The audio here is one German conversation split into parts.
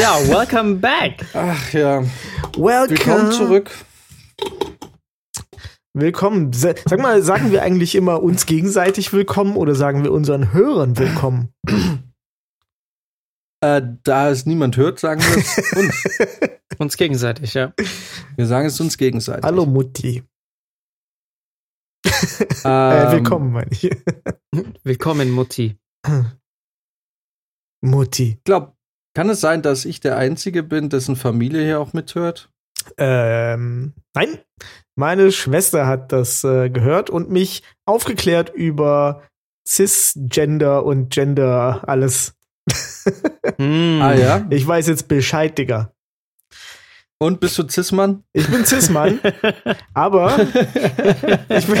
Ja, welcome back. Ach ja. Welcome. Willkommen zurück. Willkommen. Sa- Sag mal, sagen wir eigentlich immer uns gegenseitig willkommen oder sagen wir unseren Hörern willkommen? Äh, da es niemand hört, sagen wir es uns. Uns gegenseitig, ja. Wir sagen es uns gegenseitig. Hallo Mutti. Ähm, äh, willkommen, meine ich. Willkommen, Mutti. Mutti. Ich glaube, kann es sein, dass ich der Einzige bin, dessen Familie hier auch mithört? Ähm, nein, meine Schwester hat das äh, gehört und mich aufgeklärt über Cisgender und Gender alles. Hm. Ah ja. Ich weiß jetzt Bescheid, Digga. Und bist du Cis-Mann? Ich bin Cis-Mann, aber ich bin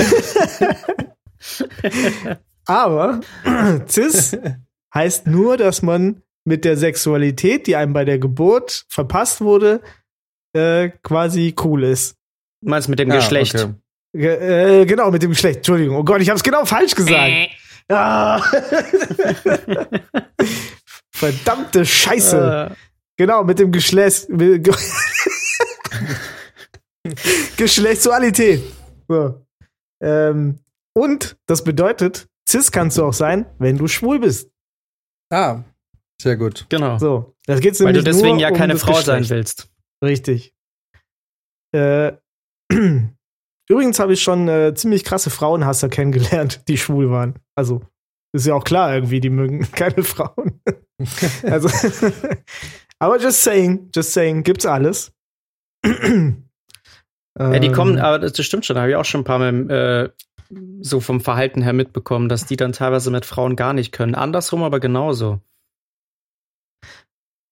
aber Cis heißt nur, dass man mit der Sexualität, die einem bei der Geburt verpasst wurde, äh, quasi cool ist. Du meinst mit dem Ah, Geschlecht. okay. Ge- Äh, genau, mit dem Geschlecht. Entschuldigung. Oh Gott, ich habe es genau falsch gesagt. Ah. Verdammte Scheiße. Äh, Genau, mit dem Geschlecht. Mit, Ge-. So. Ähm, und das bedeutet, cis kannst du auch sein, wenn du schwul bist. Ah, sehr gut. genau. So. Das geht's Weil du deswegen ja um keine Frau sein Geschlecht. willst. Richtig. Äh, übrigens habe ich schon äh, ziemlich krasse Frauenhasser kennengelernt, die schwul waren. Also, ist ja auch klar irgendwie, die mögen keine Frauen. also, aber just saying, just saying, gibt's alles. Ja, die kommen, Ähm, aber das stimmt schon, da habe ich auch schon ein paar Mal äh, so vom Verhalten her mitbekommen, dass die dann teilweise mit Frauen gar nicht können. Andersrum aber genauso.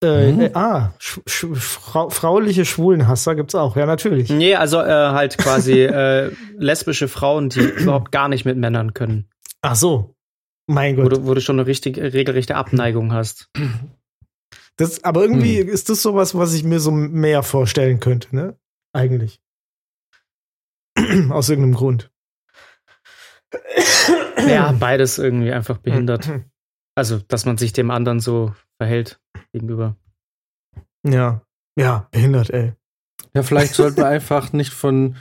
Äh, Mhm. äh, ah, sch sch frau frauliche Schwulenhasser gibt's auch, ja, natürlich. Nee, also äh, halt quasi äh, lesbische Frauen, die überhaupt gar nicht mit Männern können. Ach so. Mein Wo Gott. du, wo du schon eine richtig, regelrechte Abneigung hast. Das, aber irgendwie Hm. ist das sowas, was ich mir so mehr vorstellen könnte, ne? Eigentlich. Aus irgendeinem Grund. Ja, beides irgendwie einfach behindert. Also, dass man sich dem anderen so verhält gegenüber. Ja. Ja, behindert, ey. Ja, vielleicht sollten wir einfach nicht von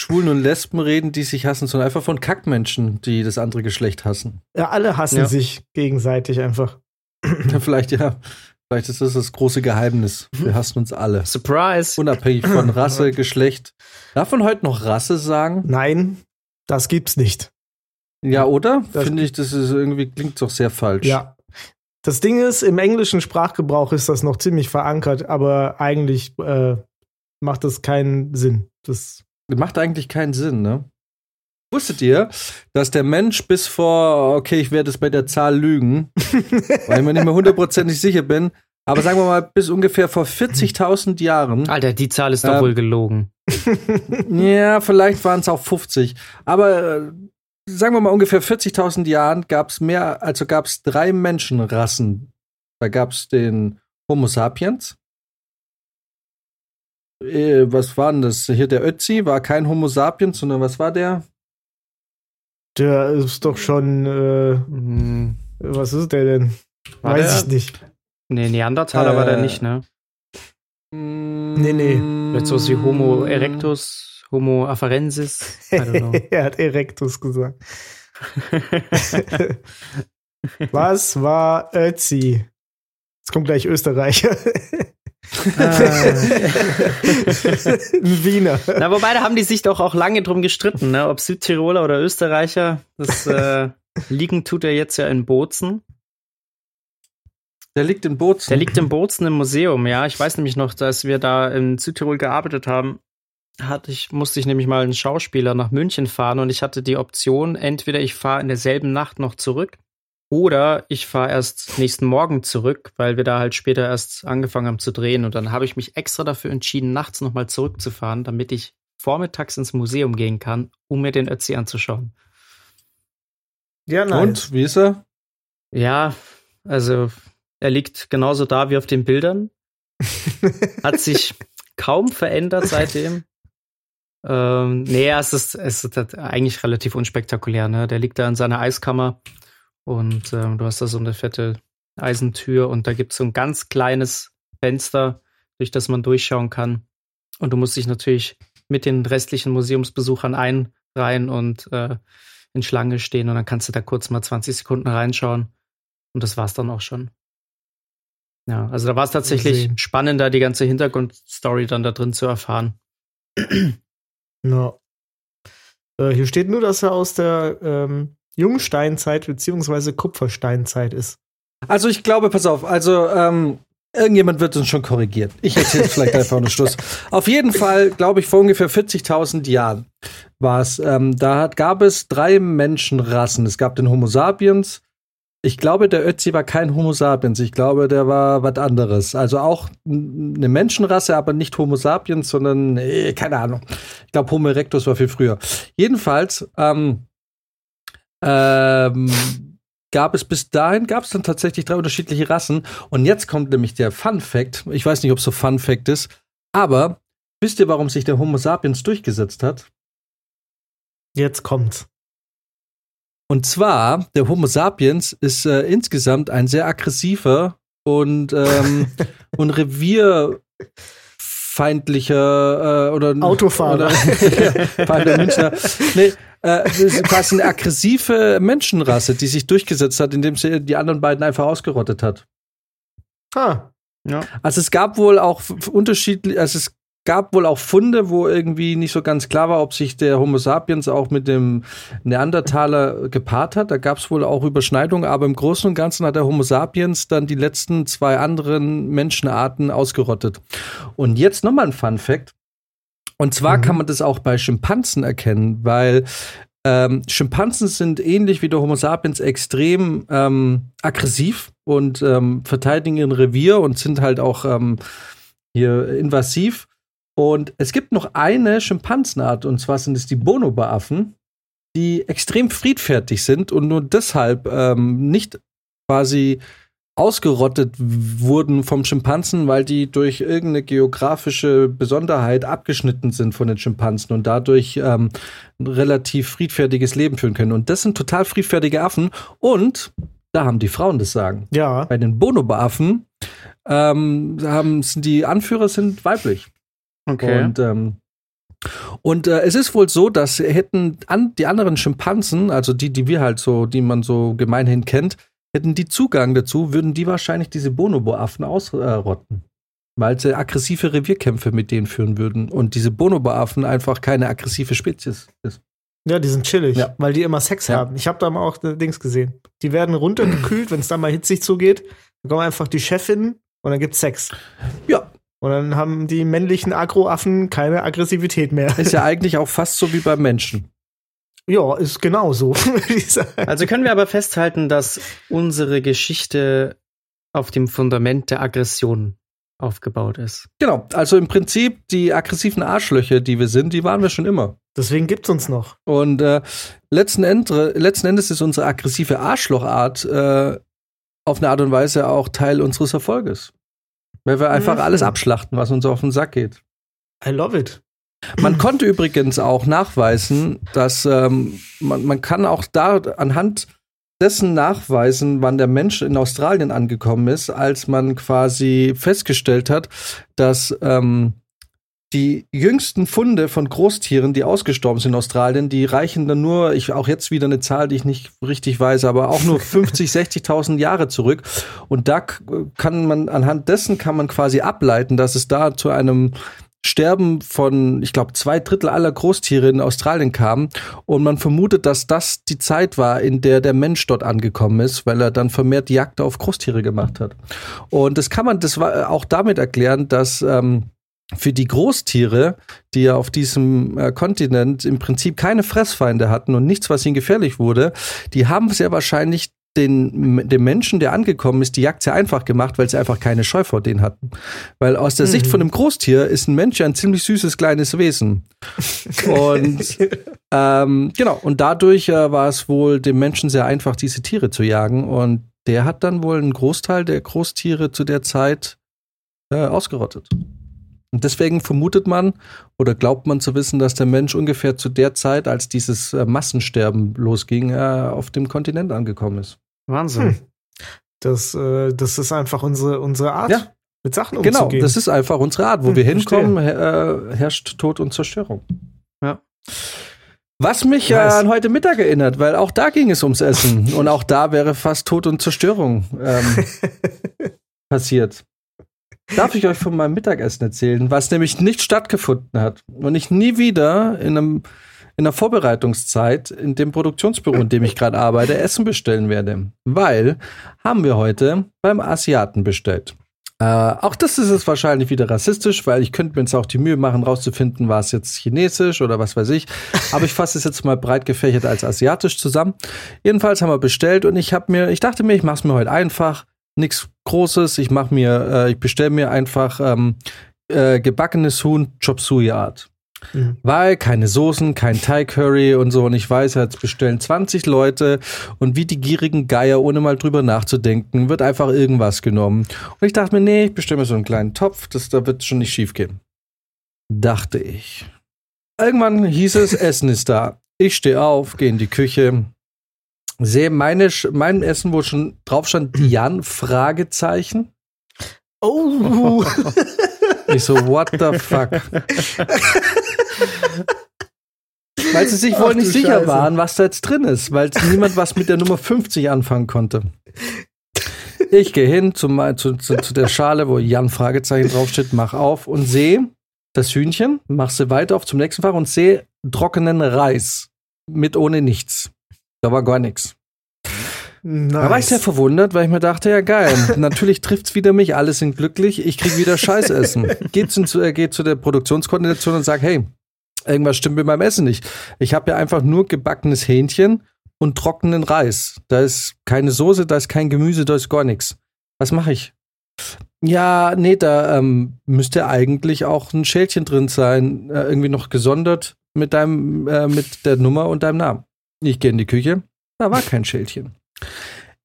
Schwulen und Lesben reden, die sich hassen, sondern einfach von Kackmenschen, die das andere Geschlecht hassen. Ja, alle hassen Ja. sich gegenseitig einfach. Ja, vielleicht ja. Vielleicht ist das das große Geheimnis. Wir hassen uns alle. Surprise! Unabhängig von Rasse, Geschlecht. Darf man heute noch Rasse sagen? Nein, das gibt's nicht. Ja, oder? Das- Finde ich, das ist irgendwie, klingt doch sehr falsch. Ja. Das Ding ist, im englischen Sprachgebrauch ist das noch ziemlich verankert, aber eigentlich äh, macht das keinen Sinn. Das Macht eigentlich keinen Sinn, ne? Wusstet ihr, dass der Mensch bis vor, okay, ich werde es bei der Zahl lügen, weil ich mir nicht mehr hundertprozentig sicher bin, aber sagen wir mal, bis ungefähr vor 40.000 Jahren, Alter, die Zahl ist doch Ähm, wohl gelogen. ja, vielleicht waren es auch 50, aber äh, sagen wir mal ungefähr 40.000 Jahren gab es mehr, also gab es drei Menschenrassen. Da gab es den Homo sapiens. Äh, was war denn das? Hier der Ötzi war kein Homo sapiens, sondern was war der? der ist doch schon, äh, Hm, was ist der denn? War Weiß der- ich nicht. nee, Neandertaler war der Äh, nicht, ne? Nee, nee. Vielleicht sowas wie Homo erectus, Homo afarensis. I don't know. er hat Erectus gesagt. Was war Ötzi? Jetzt kommt gleich Österreicher. Ein Wiener. Na, wobei, da haben die sich doch auch lange drum gestritten, ne? Ob Südtiroler oder Österreicher. Das äh, liegen tut er jetzt ja in Bozen. Der liegt in Bozen. Der liegt in Bozen im Museum, ja. Ich weiß nämlich noch, dass wir da in Südtirol gearbeitet haben, hatte ich, musste ich nämlich mal einen Schauspieler nach München fahren und ich hatte die Option, entweder ich fahre in derselben Nacht noch zurück oder ich fahre erst nächsten Morgen zurück, weil wir da halt später erst angefangen haben zu drehen. Und dann habe ich mich extra dafür entschieden, nachts nochmal zurückzufahren, damit ich vormittags ins Museum gehen kann, um mir den Ötzi anzuschauen. Ja, Und, wie ist er? Ja, also er liegt genauso da wie auf den Bildern. Hat sich kaum verändert seitdem. Ähm, nee, es ist, es ist halt eigentlich relativ unspektakulär. Ne? Der liegt da in seiner Eiskammer und ähm, du hast da so eine fette Eisentür und da gibt es so ein ganz kleines Fenster, durch das man durchschauen kann. Und du musst dich natürlich mit den restlichen Museumsbesuchern einreihen und äh, in Schlange stehen und dann kannst du da kurz mal 20 Sekunden reinschauen. Und das war's dann auch schon. Ja, also da war es tatsächlich spannender, die ganze Hintergrundstory dann da drin zu erfahren. Ja. Äh, hier steht nur, dass er aus der ähm, Jungsteinzeit beziehungsweise Kupfersteinzeit ist. Also ich glaube, pass auf, also ähm, irgendjemand wird uns schon korrigieren. Ich erzähle vielleicht einfach einen Schluss. Auf jeden Fall, glaube ich, vor ungefähr 40.000 Jahren war es. Ähm, da hat, gab es drei Menschenrassen. Es gab den Homo sapiens. Ich glaube, der Ötzi war kein Homo sapiens. Ich glaube, der war was anderes. Also auch eine Menschenrasse, aber nicht Homo sapiens, sondern, äh, keine Ahnung. Ich glaube, Homo erectus war viel früher. Jedenfalls, ähm, ähm, gab es bis dahin, gab es dann tatsächlich drei unterschiedliche Rassen. Und jetzt kommt nämlich der Fun Fact. Ich weiß nicht, ob es so Fun Fact ist, aber wisst ihr, warum sich der Homo sapiens durchgesetzt hat? Jetzt kommt's. Und zwar, der Homo sapiens ist äh, insgesamt ein sehr aggressiver und, ähm, und revierfeindlicher äh, oder Autofahrer. Oder, ja, Münchner. Nee, äh, quasi eine aggressive Menschenrasse, die sich durchgesetzt hat, indem sie die anderen beiden einfach ausgerottet hat. Ah. Ja. Also es gab wohl auch unterschiedliche, also es gab wohl auch Funde, wo irgendwie nicht so ganz klar war, ob sich der Homo sapiens auch mit dem Neandertaler gepaart hat. Da gab es wohl auch Überschneidungen, aber im Großen und Ganzen hat der Homo sapiens dann die letzten zwei anderen Menschenarten ausgerottet. Und jetzt nochmal ein Fun Fact. Und zwar mhm. kann man das auch bei Schimpansen erkennen, weil ähm, Schimpansen sind ähnlich wie der Homo sapiens extrem ähm, aggressiv und ähm, verteidigen ihr Revier und sind halt auch ähm, hier invasiv. Und es gibt noch eine Schimpansenart, und zwar sind es die Bonobo-Affen, die extrem friedfertig sind und nur deshalb ähm, nicht quasi ausgerottet wurden vom Schimpansen, weil die durch irgendeine geografische Besonderheit abgeschnitten sind von den Schimpansen und dadurch ähm, ein relativ friedfertiges Leben führen können. Und das sind total friedfertige Affen und da haben die Frauen das Sagen. Ja. Bei den Bonobo-Affen ähm, haben, sind die Anführer sind weiblich. Okay. Und, ähm, und äh, es ist wohl so, dass hätten an, die anderen Schimpansen, also die, die wir halt so, die man so gemeinhin kennt, hätten die Zugang dazu, würden die wahrscheinlich diese Bonobo-Affen ausrotten. Weil sie aggressive Revierkämpfe mit denen führen würden. Und diese Bonobo-Affen einfach keine aggressive Spezies ist. Ja, die sind chillig, Ja. weil die immer Sex Ja. haben. Ich habe da mal auch äh, Dings gesehen. Die werden runtergekühlt, wenn es da mal hitzig zugeht. Dann kommen einfach die Chefin und dann gibt's Sex. Ja, Und dann haben die männlichen Agroaffen keine Aggressivität mehr. ist ja eigentlich auch fast so wie beim Menschen. Ja, ist genauso. Also können wir aber festhalten, dass unsere Geschichte auf dem Fundament der Aggression aufgebaut ist. Genau, also im Prinzip die aggressiven Arschlöcher, die wir sind, die waren wir schon immer. Deswegen gibt's uns noch. Und äh, letzten, Ende, letzten Endes ist unsere aggressive Arschlochart äh, auf eine Art und Weise auch Teil unseres Erfolges. Weil wir einfach Mhm. alles abschlachten, was uns auf den Sack geht. I love it. Man konnte übrigens auch nachweisen, dass ähm, man, man kann auch da anhand dessen nachweisen, wann der Mensch in Australien angekommen ist, als man quasi festgestellt hat, dass ähm, die jüngsten Funde von Großtieren, die ausgestorben sind in Australien, die reichen dann nur, ich auch jetzt wieder eine Zahl, die ich nicht richtig weiß, aber auch nur 50, 60.000 Jahre zurück. Und da kann man anhand dessen kann man quasi ableiten, dass es da zu einem Sterben von, ich glaube, zwei Drittel aller Großtiere in Australien kam. Und man vermutet, dass das die Zeit war, in der der Mensch dort angekommen ist, weil er dann vermehrt Jagd auf Großtiere gemacht hat. Und das kann man das war auch damit erklären, dass ähm, für die Großtiere, die ja auf diesem äh, Kontinent im Prinzip keine Fressfeinde hatten und nichts, was ihnen gefährlich wurde, die haben sehr wahrscheinlich den, dem Menschen, der angekommen ist, die Jagd sehr einfach gemacht, weil sie einfach keine Scheu vor denen hatten. Weil aus der Sicht Mhm. von einem Großtier ist ein Mensch ja ein ziemlich süßes kleines Wesen. Und ähm, genau, und dadurch äh, war es wohl dem Menschen sehr einfach, diese Tiere zu jagen. Und der hat dann wohl einen Großteil der Großtiere zu der Zeit äh, ausgerottet. Und deswegen vermutet man oder glaubt man zu wissen, dass der Mensch ungefähr zu der Zeit, als dieses äh, Massensterben losging, äh, auf dem Kontinent angekommen ist. Wahnsinn. Hm. Das, äh, das ist einfach unsere, unsere Art. Ja. mit Sachen Genau, umzugehen. das ist einfach unsere Art. Wo Hm, wir hinkommen, her- äh, herrscht Tod und Zerstörung. Ja. Was mich äh, Nice. an heute Mittag erinnert, weil auch da ging es ums Essen und auch da wäre fast Tod und Zerstörung ähm, passiert. Darf ich euch von meinem Mittagessen erzählen, was nämlich nicht stattgefunden hat und ich nie wieder in einem in der Vorbereitungszeit in dem Produktionsbüro, in dem ich gerade arbeite, Essen bestellen werde, weil haben wir heute beim Asiaten bestellt. Äh, auch das ist es wahrscheinlich wieder rassistisch, weil ich könnte mir jetzt auch die Mühe machen, rauszufinden, war es jetzt chinesisch oder was weiß ich. Aber ich fasse es jetzt mal breit gefächert als asiatisch zusammen. Jedenfalls haben wir bestellt und ich habe mir, ich dachte mir, ich mache es mir heute einfach, nichts Großes. Ich mache mir, äh, ich bestelle mir einfach ähm, äh, gebackenes Huhn Chop Suey Art. Mhm. Weil keine Soßen, kein Thai Curry und so. Und ich weiß, jetzt bestellen 20 Leute und wie die gierigen Geier, ohne mal drüber nachzudenken, wird einfach irgendwas genommen. Und ich dachte mir, nee, ich bestelle mir so einen kleinen Topf, das, da wird schon nicht schief gehen. Dachte ich. Irgendwann hieß es, Essen ist da. Ich stehe auf, gehe in die Küche, sehe meine, mein Essen, wo schon drauf stand, Jan, Fragezeichen. Oh, Ich so, what the fuck? weil sie sich Ach wohl nicht sicher Scheiße. waren, was da jetzt drin ist, weil niemand was mit der Nummer 50 anfangen konnte. Ich gehe hin zu, zu, zu, zu der Schale, wo Jan Fragezeichen draufsteht, mach auf und sehe das Hühnchen, mach sie weiter auf zum nächsten Fach und sehe trockenen Reis mit ohne nichts. Da war gar nichts. Da war ich sehr nice. verwundert, weil ich mir dachte, ja geil, natürlich trifft's wieder mich, alle sind glücklich, ich krieg wieder Scheißessen. Geht zu, äh, geht zu der Produktionskoordination und sagt, hey, irgendwas stimmt mit meinem Essen nicht. Ich habe ja einfach nur gebackenes Hähnchen und trockenen Reis. Da ist keine Soße, da ist kein Gemüse, da ist gar nichts. Was mache ich? Ja, nee, da ähm, müsste eigentlich auch ein Schälchen drin sein, äh, irgendwie noch gesondert mit deinem, äh, mit der Nummer und deinem Namen. Ich gehe in die Küche, da war kein Schälchen.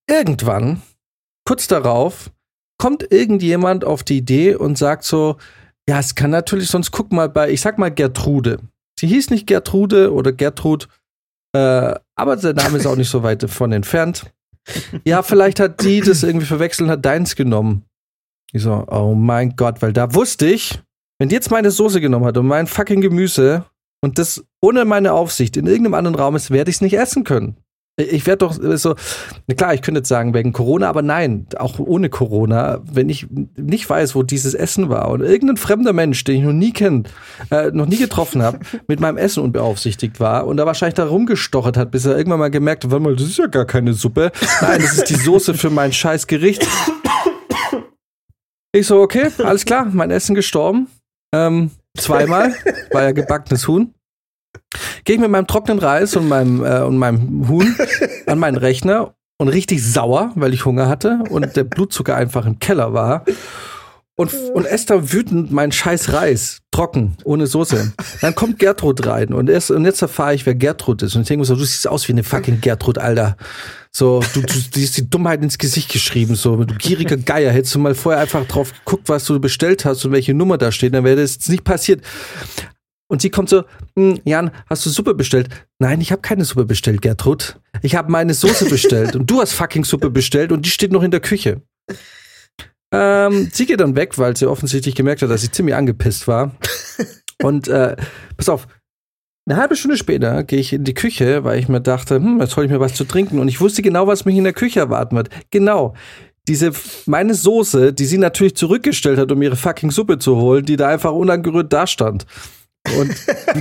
Irgendwann, kurz darauf, kommt irgendjemand auf die Idee und sagt so, ja, es kann natürlich, sonst guck mal bei, ich sag mal Gertrude. Sie hieß nicht Gertrude oder Gertrud, äh, aber der Name ist auch nicht so weit davon entfernt. Ja, vielleicht hat die das irgendwie verwechselt und hat deins genommen. Ich so, oh mein Gott, weil da wusste ich, wenn die jetzt meine Soße genommen hat und mein fucking Gemüse und das ohne meine Aufsicht in irgendeinem anderen Raum ist, werde ich es nicht essen können. Ich werde doch äh, so, na klar, ich könnte jetzt sagen wegen Corona, aber nein, auch ohne Corona, wenn ich nicht weiß, wo dieses Essen war und irgendein fremder Mensch, den ich noch nie kennt, äh, noch nie getroffen habe, mit meinem Essen unbeaufsichtigt war und da wahrscheinlich da rumgestochert hat, bis er irgendwann mal gemerkt hat, warte mal, das ist ja gar keine Suppe. Nein, das ist die Soße für mein scheiß Gericht. Ich so, okay, alles klar, mein Essen gestorben. Ähm, zweimal, war ja gebackenes Huhn. Gehe ich mit meinem trockenen Reis und meinem, äh, und meinem Huhn an meinen Rechner und richtig sauer, weil ich Hunger hatte und der Blutzucker einfach im Keller war. Und, und da wütend meinen scheiß Reis, trocken, ohne Soße. Dann kommt Gertrud rein und, erst, und jetzt erfahre ich, wer Gertrud ist. Und ich denke mir so, du siehst aus wie eine fucking Gertrud, Alter. So, du, du, du hast die Dummheit ins Gesicht geschrieben, so, du gieriger Geier. Hättest du mal vorher einfach drauf geguckt, was du bestellt hast und welche Nummer da steht, dann wäre das nicht passiert. Und sie kommt so, "Hm, Jan, hast du Suppe bestellt? Nein, ich habe keine Suppe bestellt, Gertrud. Ich habe meine Soße bestellt und du hast fucking Suppe bestellt und die steht noch in der Küche. Ähm, sie geht dann weg, weil sie offensichtlich gemerkt hat, dass ich ziemlich angepisst war. Und äh, pass auf, eine halbe Stunde später gehe ich in die Küche, weil ich mir dachte, hm, jetzt hole ich mir was zu trinken. Und ich wusste genau, was mich in der Küche erwarten wird. Genau. Diese, meine Soße, die sie natürlich zurückgestellt hat, um ihre fucking Suppe zu holen, die da einfach unangerührt dastand. Und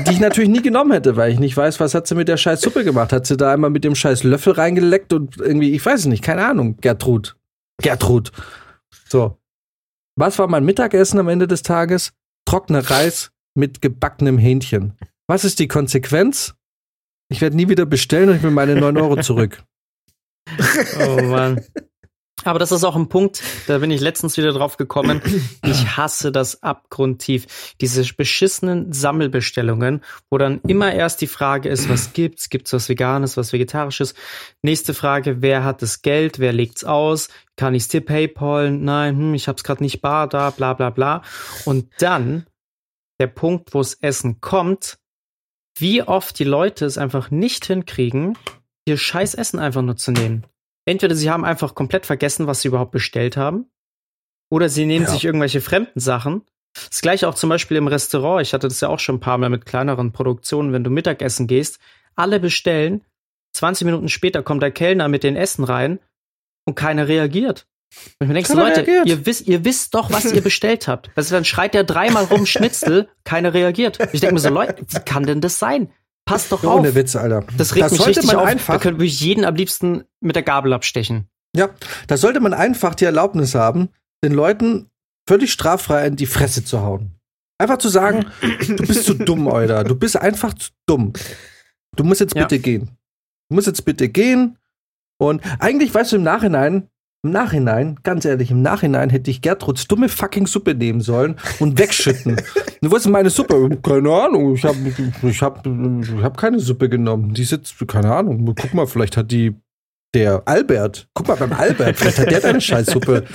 die ich natürlich nie genommen hätte, weil ich nicht weiß, was hat sie mit der scheiß Suppe gemacht. Hat sie da einmal mit dem scheiß Löffel reingeleckt und irgendwie, ich weiß es nicht, keine Ahnung. Gertrud. Gertrud. So. Was war mein Mittagessen am Ende des Tages? Trockener Reis mit gebackenem Hähnchen. Was ist die Konsequenz? Ich werde nie wieder bestellen und ich will meine 9 Euro zurück. Oh Mann. Aber das ist auch ein Punkt, da bin ich letztens wieder drauf gekommen. Ich hasse das abgrundtief. Diese beschissenen Sammelbestellungen, wo dann immer erst die Frage ist, was gibt's? Gibt's was Veganes, was Vegetarisches? Nächste Frage, wer hat das Geld? Wer legt's aus? Kann ich's dir PayPal? Nein, hm, ich hab's gerade nicht bar da, bla bla bla. Und dann der Punkt, wo das Essen kommt, wie oft die Leute es einfach nicht hinkriegen, ihr scheiß Essen einfach nur zu nehmen. Entweder sie haben einfach komplett vergessen, was sie überhaupt bestellt haben, Oder sie nehmen Ja. sich irgendwelche fremden Sachen. Das gleiche auch zum Beispiel im Restaurant. Ich hatte das ja auch schon ein paar Mal mit kleineren Produktionen, wenn du Mittagessen gehst. Alle bestellen. 20 Minuten später kommt der Kellner mit den Essen rein und keiner reagiert. Und ich mir denke, so, Leute, reagiert. ihr wisst, ihr wisst doch, was ihr bestellt habt. Also dann schreit der dreimal rum Schnitzel, keiner reagiert. Ich denke mir so, Leute, wie kann denn das sein? Passt doch auf. Ohne Witz, Alter. Das regt Das mich sollte richtig man auf. einfach- Da könnte ich jeden am liebsten mit der Gabel abstechen. Ja, da sollte man einfach die Erlaubnis haben, den Leuten völlig straffrei in die Fresse zu hauen. Einfach zu sagen, du bist zu dumm, Alter. Du bist einfach zu dumm. Du musst jetzt Ja. bitte gehen. Du musst jetzt bitte gehen. Und eigentlich, weißt du, im Nachhinein, im Nachhinein, ganz ehrlich, im Nachhinein hätte ich Gertruds dumme fucking Suppe nehmen sollen und wegschütten. du weißt, meine Suppe, keine Ahnung, ich habe ich hab, ich hab keine Suppe genommen. Die sitzt, keine Ahnung, guck mal, vielleicht hat die der Albert, guck mal beim Albert, vielleicht hat der deine Scheißsuppe.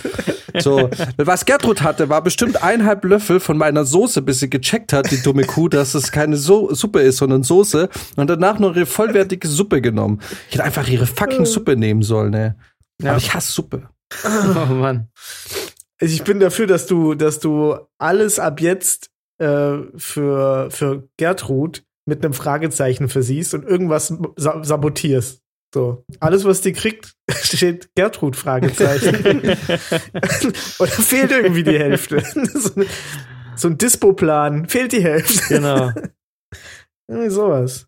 So, was Gertrud hatte, war bestimmt eineinhalb Löffel von meiner Soße, bis sie gecheckt hat, die dumme Kuh, dass es keine so Suppe ist, sondern Soße. Und danach noch ihre vollwertige Suppe genommen. Ich hätte einfach ihre fucking Suppe nehmen sollen, ne? Ja. Aber ich hasse Suppe. Oh Mann. Also ich bin dafür, dass du, dass du alles ab jetzt äh, für, für Gertrud mit einem Fragezeichen versiehst und irgendwas sa sabotierst. So. Alles, was die kriegt, steht Gertrud Fragezeichen. Oder fehlt irgendwie die Hälfte. so, ein- so ein Dispo-Plan, fehlt die Hälfte. Genau. Irgendwie sowas.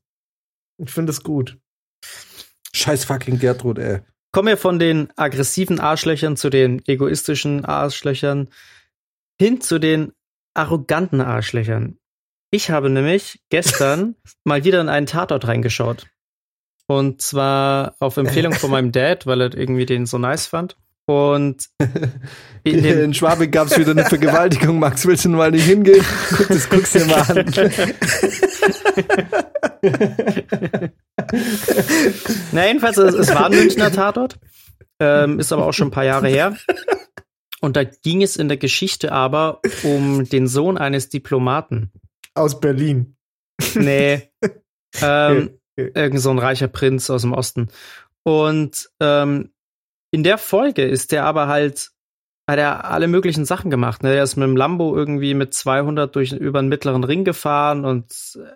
Ich finde das gut. Scheiß fucking Gertrud, ey. Kommen wir von den aggressiven Arschlöchern zu den egoistischen Arschlöchern hin zu den arroganten Arschlöchern. Ich habe nämlich gestern mal wieder in einen Tatort reingeschaut. Und zwar auf Empfehlung von meinem Dad, weil er irgendwie den so nice fand. Und in In, dem, Schwabe gab's wieder eine Vergewaltigung. Max, willst du mal nicht hingehen? Guck, das guckst dir mal an. na jedenfalls, es, es war ein Münchner Tatort, ähm, ist aber auch schon ein paar Jahre her. Und da ging es in der Geschichte aber um den Sohn eines Diplomaten. Aus Berlin. Nee. ähm, Okay. Irgend so ein reicher Prinz aus dem Osten. Und ähm, in der Folge ist der aber halt, hat er alle möglichen Sachen gemacht. Ne? Er ist mit dem Lambo irgendwie mit 200 durch über den mittleren Ring gefahren und äh,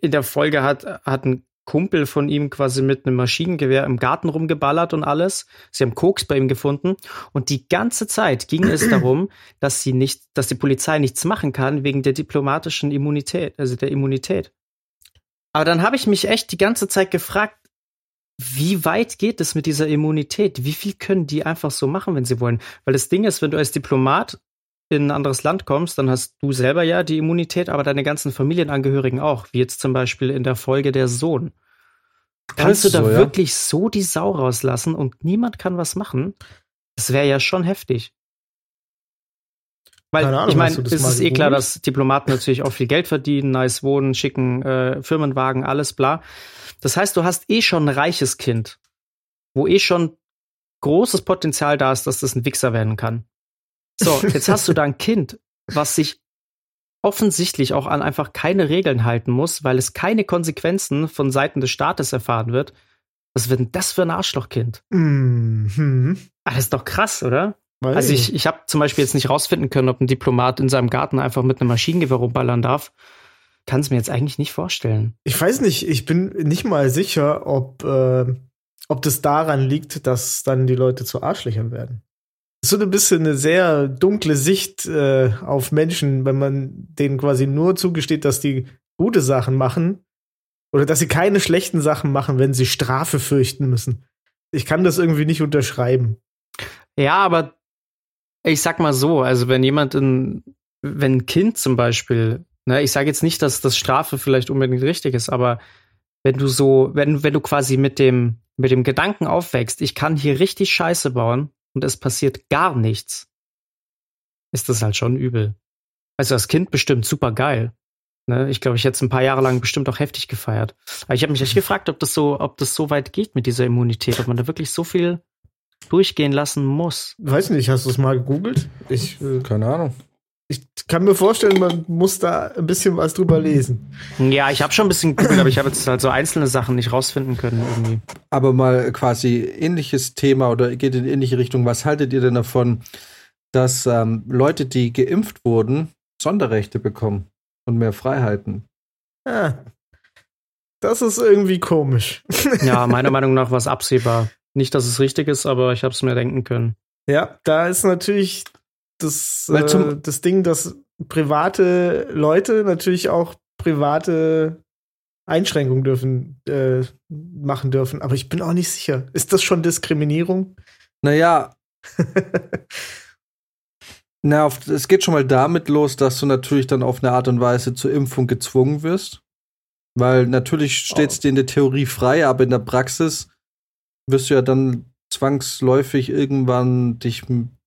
in der Folge hat, hat ein Kumpel von ihm quasi mit einem Maschinengewehr im Garten rumgeballert und alles. Sie haben Koks bei ihm gefunden. Und die ganze Zeit ging es darum, dass sie nicht, dass die Polizei nichts machen kann wegen der diplomatischen Immunität, also der Immunität. Aber dann habe ich mich echt die ganze Zeit gefragt, wie weit geht es mit dieser Immunität? Wie viel können die einfach so machen, wenn sie wollen? Weil das Ding ist, wenn du als Diplomat in ein anderes Land kommst, dann hast du selber ja die Immunität, aber deine ganzen Familienangehörigen auch, wie jetzt zum Beispiel in der Folge der Sohn. Kannst du da so, ja? wirklich so die Sau rauslassen und niemand kann was machen? Das wäre ja schon heftig. Weil, Ahnung, ich meine, es ist eh klar, dass Diplomaten natürlich auch viel Geld verdienen, nice wohnen, schicken äh, Firmenwagen, alles bla. Das heißt, du hast eh schon ein reiches Kind, wo eh schon großes Potenzial da ist, dass das ein Wichser werden kann. So, jetzt hast du da ein Kind, was sich offensichtlich auch an einfach keine Regeln halten muss, weil es keine Konsequenzen von Seiten des Staates erfahren wird. Was wird denn das für ein Arschlochkind? Mhm. Ah, das ist doch krass, oder? Weiß Also ich, ich habe zum Beispiel jetzt nicht rausfinden können, ob ein Diplomat in seinem Garten einfach mit einem Maschinengewehr rumballern darf. Kann es mir jetzt eigentlich nicht vorstellen. Ich weiß nicht, ich bin nicht mal sicher, ob, äh, ob das daran liegt, dass dann die Leute zu Arschlöchern werden. So ein bisschen eine sehr dunkle Sicht äh, auf Menschen, wenn man denen quasi nur zugesteht, dass die gute Sachen machen oder dass sie keine schlechten Sachen machen, wenn sie Strafe fürchten müssen. Ich kann das irgendwie nicht unterschreiben. Ja, aber ich sag mal so, also wenn jemand in, wenn ein Kind zum Beispiel, ne, ich sage jetzt nicht, dass das Strafe vielleicht unbedingt richtig ist, aber wenn du so, wenn, wenn du quasi mit dem, mit dem Gedanken aufwächst, ich kann hier richtig Scheiße bauen und es passiert gar nichts, ist das halt schon übel. Also das Kind bestimmt super geil. Ne? Ich glaube, ich hätte es ein paar Jahre lang bestimmt auch heftig gefeiert. Aber ich habe mich echt gefragt, ob das so, ob das so weit geht mit dieser Immunität, ob man da wirklich so viel durchgehen lassen muss. Weiß nicht, hast du es mal gegoogelt? Ich, äh, Keine Ahnung. Ich kann mir vorstellen, man muss da ein bisschen was drüber lesen. Ja, ich habe schon ein bisschen gegoogelt, aber ich habe jetzt halt so einzelne Sachen nicht rausfinden können irgendwie. Aber mal quasi ähnliches Thema oder geht in ähnliche Richtung. Was haltet ihr denn davon, dass ähm, Leute, die geimpft wurden, Sonderrechte bekommen und mehr Freiheiten. Ja, das ist irgendwie komisch. Ja, meiner Meinung nach war es absehbar. Nicht, dass es richtig ist, aber ich habe es mir denken können. Ja, da ist natürlich das, äh, das Ding, dass private Leute natürlich auch private Einschränkungen dürfen, äh, machen dürfen. Aber ich bin auch nicht sicher. Ist das schon Diskriminierung? Naja, na, auf, es geht schon mal damit los, dass du natürlich dann auf eine Art und Weise zur Impfung gezwungen wirst. Weil natürlich steht es Oh. dir in der Theorie frei, aber in der Praxis wirst du ja dann zwangsläufig irgendwann dich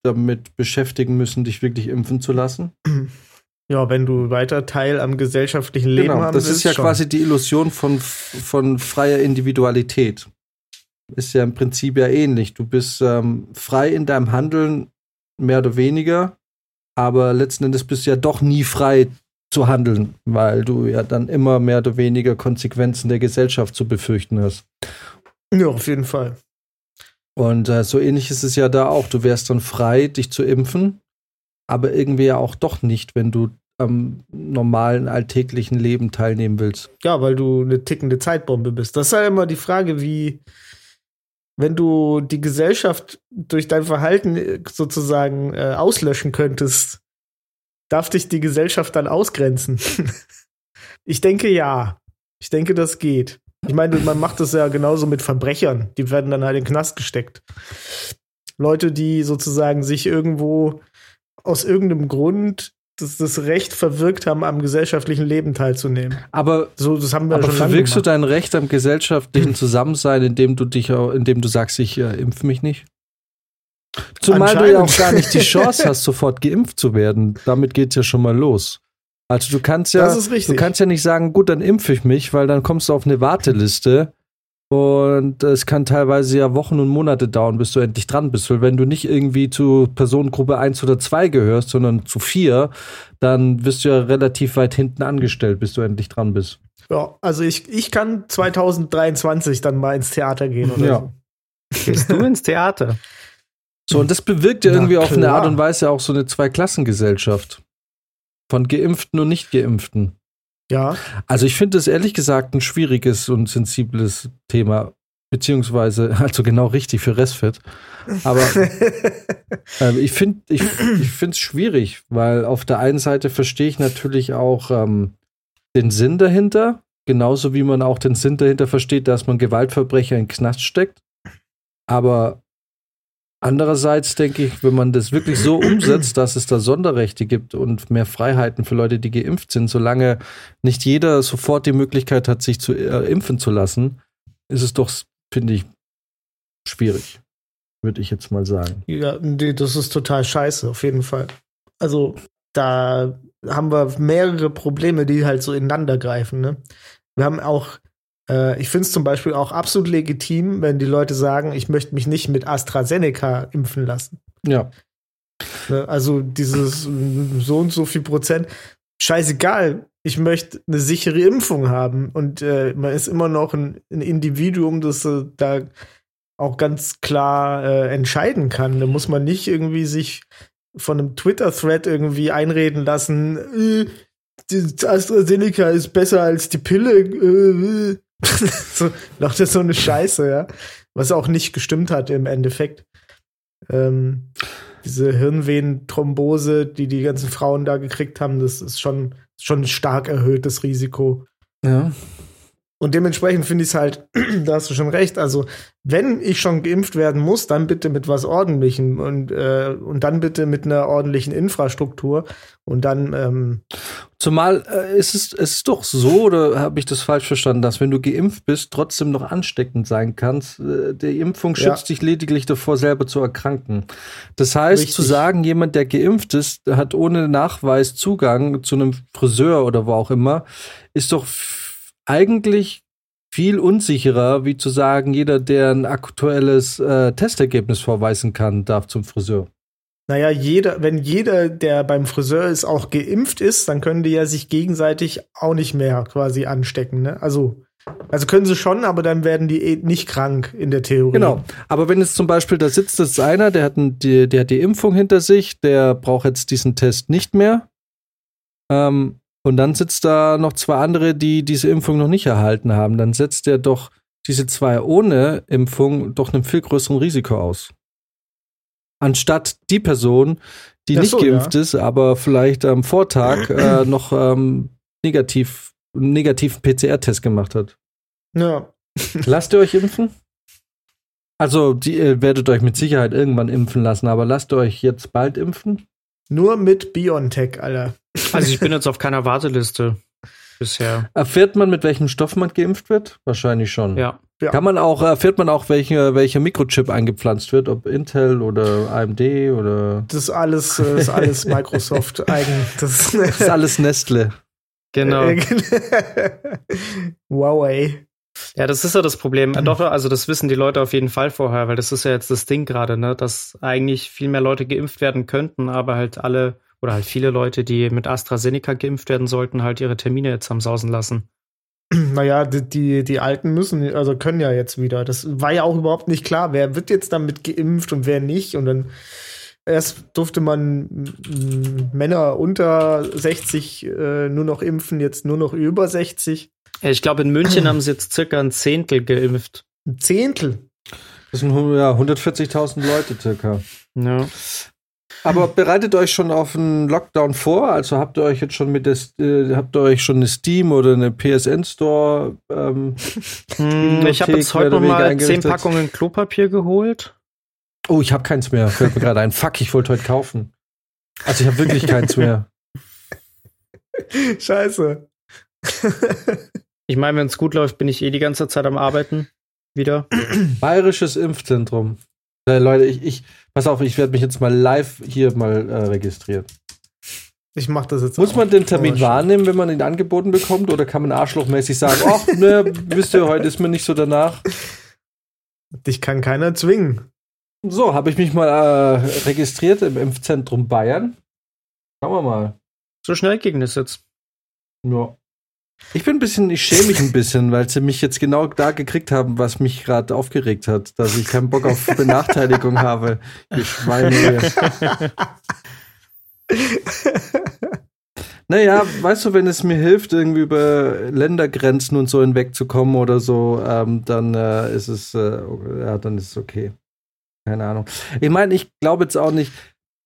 damit beschäftigen müssen, dich wirklich impfen zu lassen. Ja, wenn du weiter Teil am gesellschaftlichen Leben Genau, haben das ist ja schon. quasi die Illusion von, von freier Individualität. Ist ja im Prinzip ja ähnlich. Du bist ähm, frei in deinem Handeln, mehr oder weniger, aber letzten Endes bist du ja doch nie frei zu handeln, weil du ja dann immer mehr oder weniger Konsequenzen der Gesellschaft zu befürchten hast. Ja, auf jeden Fall. Und äh, so ähnlich ist es ja da auch. Du wärst dann frei, dich zu impfen, aber irgendwie ja auch doch nicht, wenn du am normalen alltäglichen Leben teilnehmen willst. Ja, weil du eine tickende Zeitbombe bist. Das ist halt immer die Frage, wie, wenn du die Gesellschaft durch dein Verhalten äh, sozusagen äh, auslöschen könntest, darf dich die Gesellschaft dann ausgrenzen? ich denke ja. Ich denke, das geht. Ich meine, man macht das ja genauso mit Verbrechern. Die werden dann halt in den Knast gesteckt. Leute, die sozusagen sich irgendwo aus irgendeinem Grund das, das Recht verwirkt haben, am gesellschaftlichen Leben teilzunehmen. Aber So, das haben wir Aber schon verwirkst du dein Recht am gesellschaftlichen Zusammensein, indem du dich, indem du sagst, ich äh, impf mich nicht? Zumal du ja auch gar nicht die Chance hast, sofort geimpft zu werden. Damit geht's ja schon mal los. Also du kannst ja, Das ist richtig. du kannst ja nicht sagen, gut, dann impfe ich mich, weil dann kommst du auf eine Warteliste und es kann teilweise ja Wochen und Monate dauern, bis du endlich dran bist. Weil wenn du nicht irgendwie zu Personengruppe 1 oder 2 gehörst, sondern zu 4, dann wirst du ja relativ weit hinten angestellt, bis du endlich dran bist. Ja, also ich, ich kann 2023 dann mal ins Theater gehen oder Ja. so. Gehst du ins Theater? So, und das bewirkt ja Na irgendwie auf eine. Art und Weise auch so eine Zweiklassengesellschaft. Von Geimpften und Nicht-Geimpften. Ja, Also ich finde das ehrlich gesagt ein schwieriges und sensibles Thema. Beziehungsweise, also genau richtig für Restfit. Aber ähm, ich finde ich, ich es schwierig, weil auf der einen Seite verstehe ich natürlich auch ähm, den Sinn dahinter, genauso wie man auch den Sinn dahinter versteht, dass man Gewaltverbrecher in Knast steckt. Aber andererseits denke ich, wenn man das wirklich so umsetzt, dass es da Sonderrechte gibt und mehr Freiheiten für Leute, die geimpft sind, solange nicht jeder sofort die Möglichkeit hat, sich zu äh, impfen zu lassen, ist es doch, finde ich, schwierig, würde ich jetzt mal sagen. ja, nee, das ist total scheiße, auf jeden Fall. Also, da haben wir mehrere Probleme, die halt so ineinander greifen. Ne? Wir haben auch, ich finde es zum Beispiel auch absolut legitim, wenn die Leute sagen, ich möchte mich nicht mit AstraZeneca impfen lassen. Ja. Ne? Also dieses so und so viel Prozent. Scheißegal. Ich möchte eine sichere Impfung haben. Und äh, man ist immer noch ein, ein Individuum, das äh, da auch ganz klar äh, entscheiden kann. Da muss man nicht irgendwie sich von einem Twitter-Thread irgendwie einreden lassen, äh, AstraZeneca ist besser als die Pille. So, lauter so eine Scheiße, ja. Was auch nicht gestimmt hat im Endeffekt. Ähm, diese Hirnvenenthrombose, die die ganzen Frauen da gekriegt haben, das ist schon, schon ein stark erhöhtes Risiko. Ja. Und dementsprechend finde ich es halt, da hast du schon recht. Also, wenn ich schon geimpft werden muss, dann bitte mit was Ordentlichem und, äh, und dann bitte mit einer ordentlichen Infrastruktur und dann, ähm, Zumal äh, ist es, es ist doch so, oder habe ich das falsch verstanden, dass wenn du geimpft bist, trotzdem noch ansteckend sein kannst. Äh, die Impfung Ja. schützt dich lediglich davor, selber zu erkranken. Das heißt, Richtig. zu sagen, jemand, der geimpft ist, hat ohne Nachweis Zugang zu einem Friseur oder wo auch immer, ist doch eigentlich viel unsicherer, wie zu sagen, jeder, der ein aktuelles äh, Testergebnis vorweisen kann, darf zum Friseur. naja, jeder, wenn jeder, der beim Friseur ist, auch geimpft ist, dann können die ja sich gegenseitig auch nicht mehr quasi anstecken. Ne? Also, Also können sie schon, aber dann werden die eh nicht krank in der Theorie. Genau. Aber wenn jetzt zum Beispiel da sitzt jetzt einer, der hat, ein, die, der hat die Impfung hinter sich, der braucht jetzt diesen Test nicht mehr. Ähm, und dann sitzt da noch zwei andere, die diese Impfung noch nicht erhalten haben. Dann setzt der doch diese zwei ohne Impfung doch einem viel größeren Risiko aus. Anstatt die Person, die Ach nicht so, geimpft ja. ist, aber vielleicht am Vortag äh, noch ähm, negativ, einen negativen PCR-Test gemacht hat. Ja. Lasst ihr euch impfen? Also, die, ihr werdet euch mit Sicherheit irgendwann impfen lassen, aber lasst ihr euch jetzt bald impfen? Nur mit BioNTech, Alter. Also ich bin jetzt auf keiner Warteliste bisher. Erfährt man, mit welchem Stoff man geimpft wird? Wahrscheinlich schon. Ja. Ja. Kann man auch, erfährt man auch, welche, welcher Mikrochip eingepflanzt wird, ob Intel oder AMD oder. Das ist alles, äh, ist alles Microsoft eigen. Das Das ist alles Nestle. Genau. Huawei. Ja, das ist ja das Problem. Äh, Doch, also das wissen die Leute auf jeden Fall vorher, weil das ist ja jetzt das Ding gerade, ne, dass eigentlich viel mehr Leute geimpft werden könnten, aber halt alle oder halt viele Leute, die mit AstraZeneca geimpft werden sollten, halt ihre Termine jetzt am Sausen lassen. Naja, die, die, die Alten müssen, also können ja jetzt wieder. Das war ja auch überhaupt nicht klar, wer wird jetzt damit geimpft und wer nicht. Und dann erst durfte man m, Männer unter 60 äh, nur noch impfen, jetzt nur noch über 60. Ja, Ich glaube, in München haben sie jetzt circa ein Zehntel geimpft. Ein Zehntel. Das sind ja, 140.000 Leute circa. Ja. Aber bereitet euch schon auf einen Lockdown vor? Also habt ihr euch jetzt schon mit des, äh, habt ihr euch schon eine Steam oder eine PSN Store? Ähm, Hm, ich habe jetzt heute oder noch weniger mal zehn? Packungen Klopapier geholt. oh, ich habe keins mehr. Fällt mir gerade ein. Fuck, ich wollte heute kaufen. Also ich habe wirklich keins mehr. Scheiße. Ich meine, wenn es gut läuft, bin ich eh die ganze Zeit am Arbeiten. Wieder. Bayerisches Impfzentrum. Äh, Leute, ich, ich, pass auf, ich werde mich jetzt mal live hier mal äh, registrieren. Ich mach das jetzt Muss auch. man den Termin Oh, wahrnehmen, wenn man ihn angeboten bekommt, oder kann man arschlochmäßig sagen, ach, ne, wisst ihr, heute ist mir nicht so danach? Dich kann keiner zwingen. So, habe ich mich mal äh, registriert im Impfzentrum Bayern. Schauen wir mal. So schnell ging das jetzt. Ja. Ich bin ein bisschen, ich schäme mich ein bisschen, weil sie mich jetzt genau da gekriegt haben, was mich gerade aufgeregt hat, dass ich keinen Bock auf Benachteiligung habe. Ihr Schweine. Naja, weißt du, wenn es mir hilft, irgendwie über Ländergrenzen und so hinwegzukommen oder so, ähm, dann äh, ist es, äh, ja, dann ist es okay. Keine Ahnung. Ich meine, ich glaube jetzt auch nicht,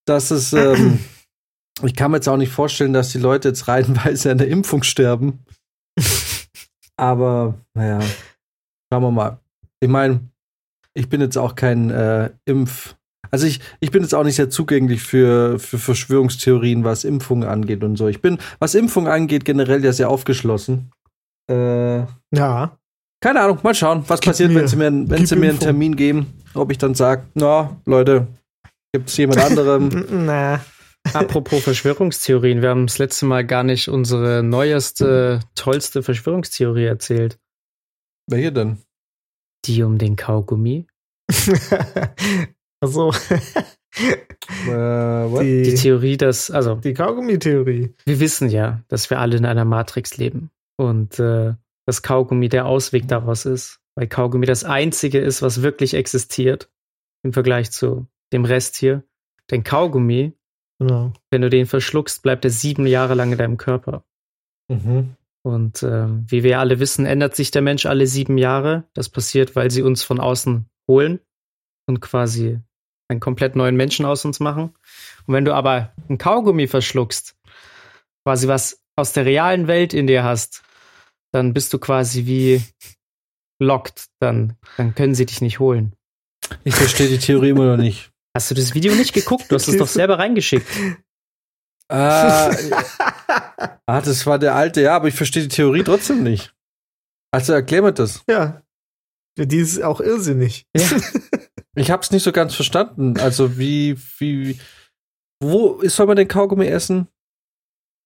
dass es, ähm, ich kann mir jetzt auch nicht vorstellen, dass die Leute jetzt reihenweise an der Impfung sterben. Aber, naja, schauen wir mal. Ich meine, ich bin jetzt auch kein äh, Impf. Also ich, ich bin jetzt auch nicht sehr zugänglich für, für Verschwörungstheorien, was Impfungen angeht und so. Ich bin, was Impfungen angeht, generell ja sehr aufgeschlossen. Äh, Ja. keine Ahnung, mal schauen, was Gib passiert, mir- wenn sie mir, wenn gib sie mir einen. Termin geben, ob ich dann sage, na, Leute, gibt es jemand anderem? Na. Apropos Verschwörungstheorien, wir haben das letzte Mal gar nicht unsere neueste, tollste Verschwörungstheorie erzählt. Welche denn? Die um den Kaugummi. also, Äh, what? Die die, Theorie, dass, also, die Kaugummi-Theorie. wir wissen ja, dass wir alle in einer Matrix leben und äh, dass Kaugummi der Ausweg daraus ist, weil Kaugummi das einzige ist, was wirklich existiert im Vergleich zu dem Rest hier. Denn Kaugummi, Genau. wenn du den verschluckst, bleibt er sieben Jahre lang in deinem Körper. Mhm. Und ähm, wie wir alle wissen, ändert sich der Mensch alle sieben Jahre. Das passiert, weil sie uns von außen holen und quasi einen komplett neuen Menschen aus uns machen. Und wenn du aber ein Kaugummi verschluckst, quasi was aus der realen Welt in dir hast, dann bist du quasi wie locked. Dann, dann können sie dich nicht holen. Ich verstehe die Theorie immer noch nicht. Hast du das Video nicht geguckt? Du hast es doch selber reingeschickt. Ah, ah, das war der alte, ja, aber ich verstehe die Theorie trotzdem nicht. Also erklär mir das. Ja. Die ist auch irrsinnig. Ich hab's nicht so ganz verstanden. Also wie, wie, wo soll man den Kaugummi essen?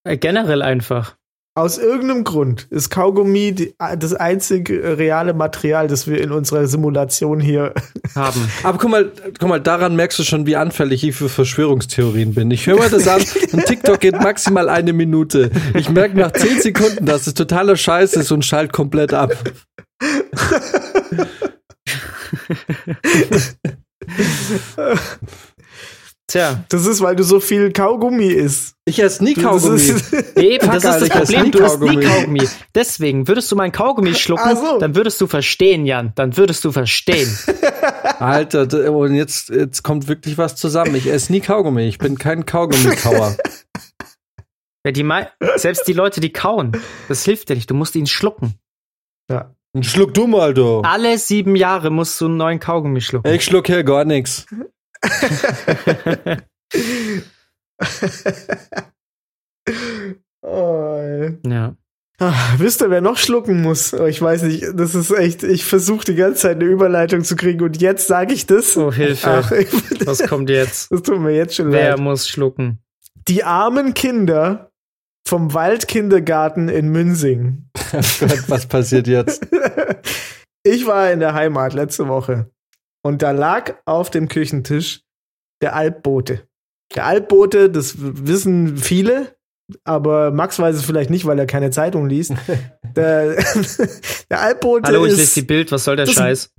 Äh, generell einfach. Aus irgendeinem Grund ist Kaugummi die, das einzige reale Material, das wir in unserer Simulation hier Haben. Aber guck mal, guck mal, daran merkst du schon, wie anfällig ich für Verschwörungstheorien bin. Ich höre mir das an und TikTok geht maximal eine Minute. Ich merke nach zehn Sekunden, dass es totaler Scheiß ist und schalt komplett ab. Tja. Das ist, weil du so viel Kaugummi isst. Ich esse nie Kaugummi. ist- Eben, Fuck, das ist das Problem. Du hast nie Kaugummi. Deswegen würdest du meinen Kaugummi schlucken, so. dann würdest du verstehen, Jan. Dann würdest du verstehen. Alter, d- und jetzt, jetzt kommt wirklich was zusammen. Ich esse nie Kaugummi. Ich bin kein Kaugummi-Kauer. Ja, die selbst die Leute, die kauen, das hilft dir nicht. Du musst ihn schlucken. ja. Schluck du mal, du. Alle sieben Jahre musst du einen neuen Kaugummi schlucken. Ich schluck hier gar nichts. Oh, ey. Ja. Ah, wisst ihr, wer noch schlucken muss? Oh, ich weiß nicht, das ist echt, ich versuche die ganze Zeit eine Überleitung zu kriegen und jetzt sage ich das. Oh, Hilfe. Ach, ich, Was kommt jetzt? das tut mir jetzt schon Wer leid. muss schlucken? Die armen Kinder vom Waldkindergarten in Münsing. Oh was passiert jetzt? Ich war in der Heimat letzte Woche und da lag auf dem Küchentisch der Alpbote. Der Alpbote, das wissen viele, aber Max weiß es vielleicht nicht, weil er keine Zeitung liest. Der, der Alpbote Hallo, ich ist lese die Bild. Was soll der das- Scheiß?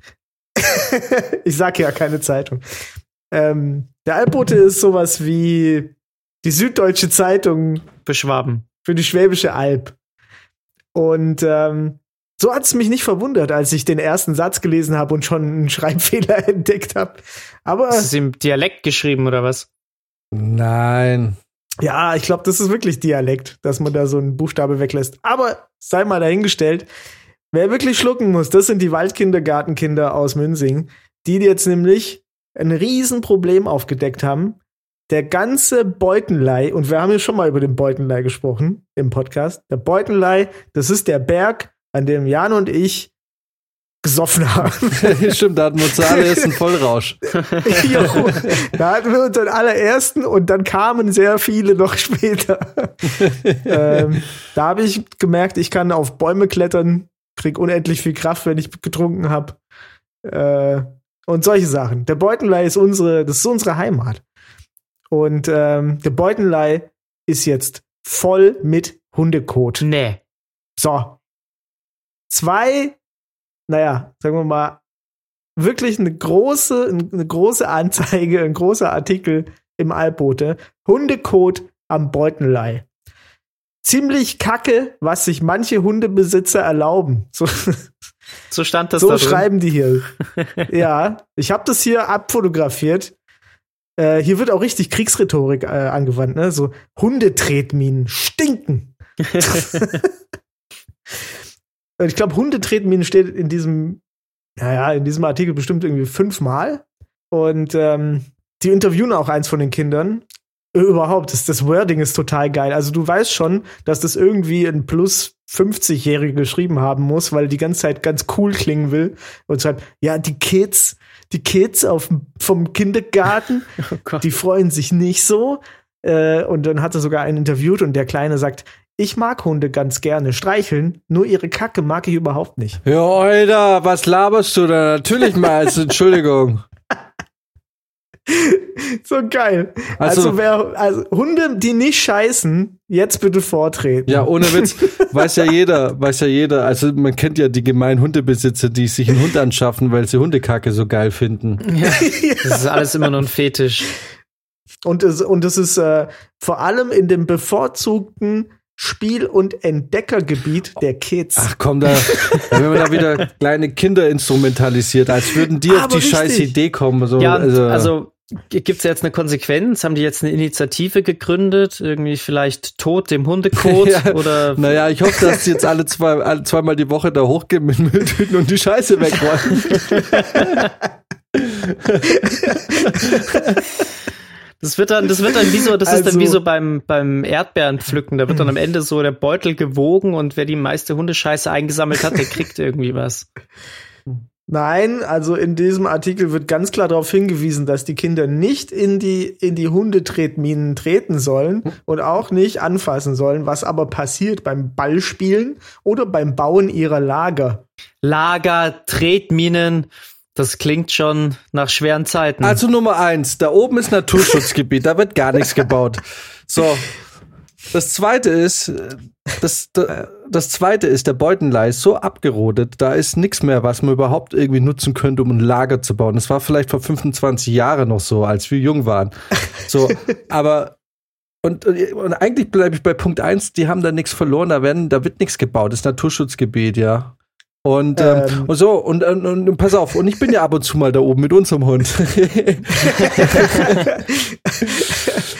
ich sag ja keine Zeitung. Ähm, der Alpbote ist sowas wie die Süddeutsche Zeitung Für Schwaben. für die Schwäbische Alb. Und ähm, so hat es mich nicht verwundert, als ich den ersten Satz gelesen habe und schon einen Schreibfehler entdeckt habe. Aber Ist es im Dialekt geschrieben oder was? Nein. ja, ich glaube, das ist wirklich Dialekt, dass man da so einen Buchstabe weglässt. Aber sei mal dahingestellt, wer wirklich schlucken muss, das sind die Waldkindergartenkinder aus Münsing, die jetzt nämlich ein Riesenproblem aufgedeckt haben. Der ganze Beutenlei, und wir haben ja schon mal über den Beutenlei gesprochen im Podcast. Der Beutenlei, das ist der Berg, an dem Jan und ich gesoffen haben. Stimmt, da hatten wir uns alle erst einen Vollrausch. jo, da hatten wir unseren allerersten und dann kamen sehr viele noch später. ähm, da habe ich gemerkt, ich kann auf Bäume klettern, krieg unendlich viel Kraft, wenn ich getrunken habe. Äh, und solche Sachen. Der Beutenlei ist unsere, das ist unsere Heimat. Und ähm, der Beutenlei ist jetzt voll mit Hundekot. Nee. So. Zwei, naja, sagen wir mal, wirklich eine große, eine große Anzeige, ein großer Artikel im Alpbote. Hundekot am Beutenlei. Ziemlich kacke, was sich manche Hundebesitzer erlauben. So, So stand das so da schreiben die hier. ja, ich habe das hier abfotografiert. Äh, hier wird auch richtig Kriegsrhetorik äh, angewandt, ne? So Hundetretminen stinken. Ich glaube, Hundetretminen steht in diesem, naja, in diesem Artikel bestimmt irgendwie fünfmal. Und ähm, die interviewen auch eins von den Kindern. Überhaupt, das, das Wording ist total geil. Also du weißt schon, dass das irgendwie ein plus 50-Jährige geschrieben haben muss, weil die ganze Zeit ganz cool klingen will und schreibt, ja, die Kids, die Kids auf, vom Kindergarten, Oh die freuen sich nicht so. Äh, und dann hat er sogar einen interviewt und der Kleine sagt, ich mag Hunde ganz gerne streicheln, nur ihre Kacke mag ich überhaupt nicht. Ja, Alter, was laberst du da? Natürlich mal als Entschuldigung. So geil. Also, Also- wer, also Hunde, die nicht scheißen, jetzt bitte vortreten. Ja, ohne Witz, weiß ja jeder, weiß ja jeder. Also man kennt ja die gemeinen Hundebesitzer, die sich einen Hund anschaffen, weil sie Hundekacke so geil finden. Ja, das ist alles immer nur ein Fetisch. Und es, und es ist äh, vor allem in dem bevorzugten Spiel- und Entdeckergebiet der Kids. Ach komm, da, da werden wir da wieder kleine Kinder instrumentalisiert, als würden die auf Aber die scheiß richtig. Idee kommen. So, Ja, also, also gibt es jetzt eine Konsequenz? Haben die jetzt eine Initiative gegründet? Irgendwie vielleicht Tod dem Hundekot? Ja, oder Naja, ich hoffe, dass die jetzt alle zwei, alle zweimal die Woche da hochgehen mit Mülltüten und die Scheiße wegräumen. das wird dann, das wird dann wie so, das ist dann Also- wie so beim, beim Erdbeerenpflücken. Da wird dann am Ende so der Beutel gewogen und wer die meiste Hundescheiße eingesammelt hat, der kriegt irgendwie was. Nein, also in diesem Artikel wird ganz klar darauf hingewiesen, dass die Kinder nicht in die, in die Hundetretminen treten sollen und auch nicht anfassen sollen, was aber passiert beim Ballspielen oder beim Bauen ihrer Lager. Lager, Tretminen, das klingt schon nach schweren Zeiten. Also Nummer eins, da oben ist Naturschutzgebiet, da wird gar nichts gebaut. So. Das zweite ist, das, das zweite ist, der Beutenlei ist so abgerodet, da ist nichts mehr, was man überhaupt irgendwie nutzen könnte, um ein Lager zu bauen. Das war vielleicht vor 25 Jahren noch so, als wir jung waren. So, aber und, und eigentlich bleibe ich bei Punkt eins. die haben da nichts verloren, da werden, da wird nichts gebaut. Das ist Naturschutzgebiet, ja. Und, ähm, ähm. und so, und, und, und, pass auf, und ich bin ja ab und zu mal da oben mit unserem Hund.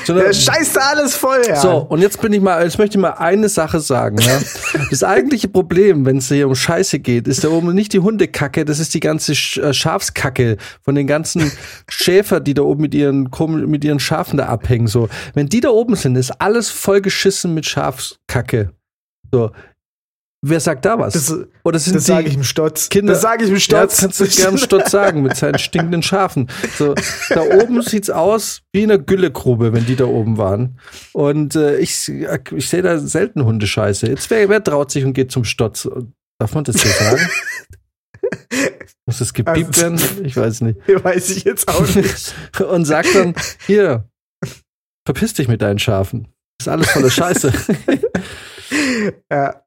so, Der scheißt da alles voll, ja. So, und jetzt bin ich mal, jetzt möchte ich mal eine Sache sagen. Ja. Das eigentliche Problem, wenn es hier um Scheiße geht, ist da oben nicht die Hundekacke, das ist die ganze äh, Schafskacke von den ganzen Schäfer, die da oben mit ihren, mit ihren Schafen da abhängen. So, wenn die da oben sind, ist alles vollgeschissen mit Schafskacke. So, Wer sagt da was? Das, Oder sind das sage ich im Stotz. Kinder, das sage ich im Stotz. Ja, kannst du gerne Stotz sagen mit seinen stinkenden Schafen. So, da oben sieht's aus wie eine Güllegrube, wenn die da oben waren. Und äh, ich, ich sehe da selten Hundescheiße. Jetzt wer, wer traut sich und geht zum Stotz? Darf man das so sagen? Muss das gepiept also, werden? Ich weiß nicht. Weiß ich jetzt auch nicht. und sagt dann, hier, verpiss dich mit deinen Schafen. Das ist alles voller Scheiße. ja.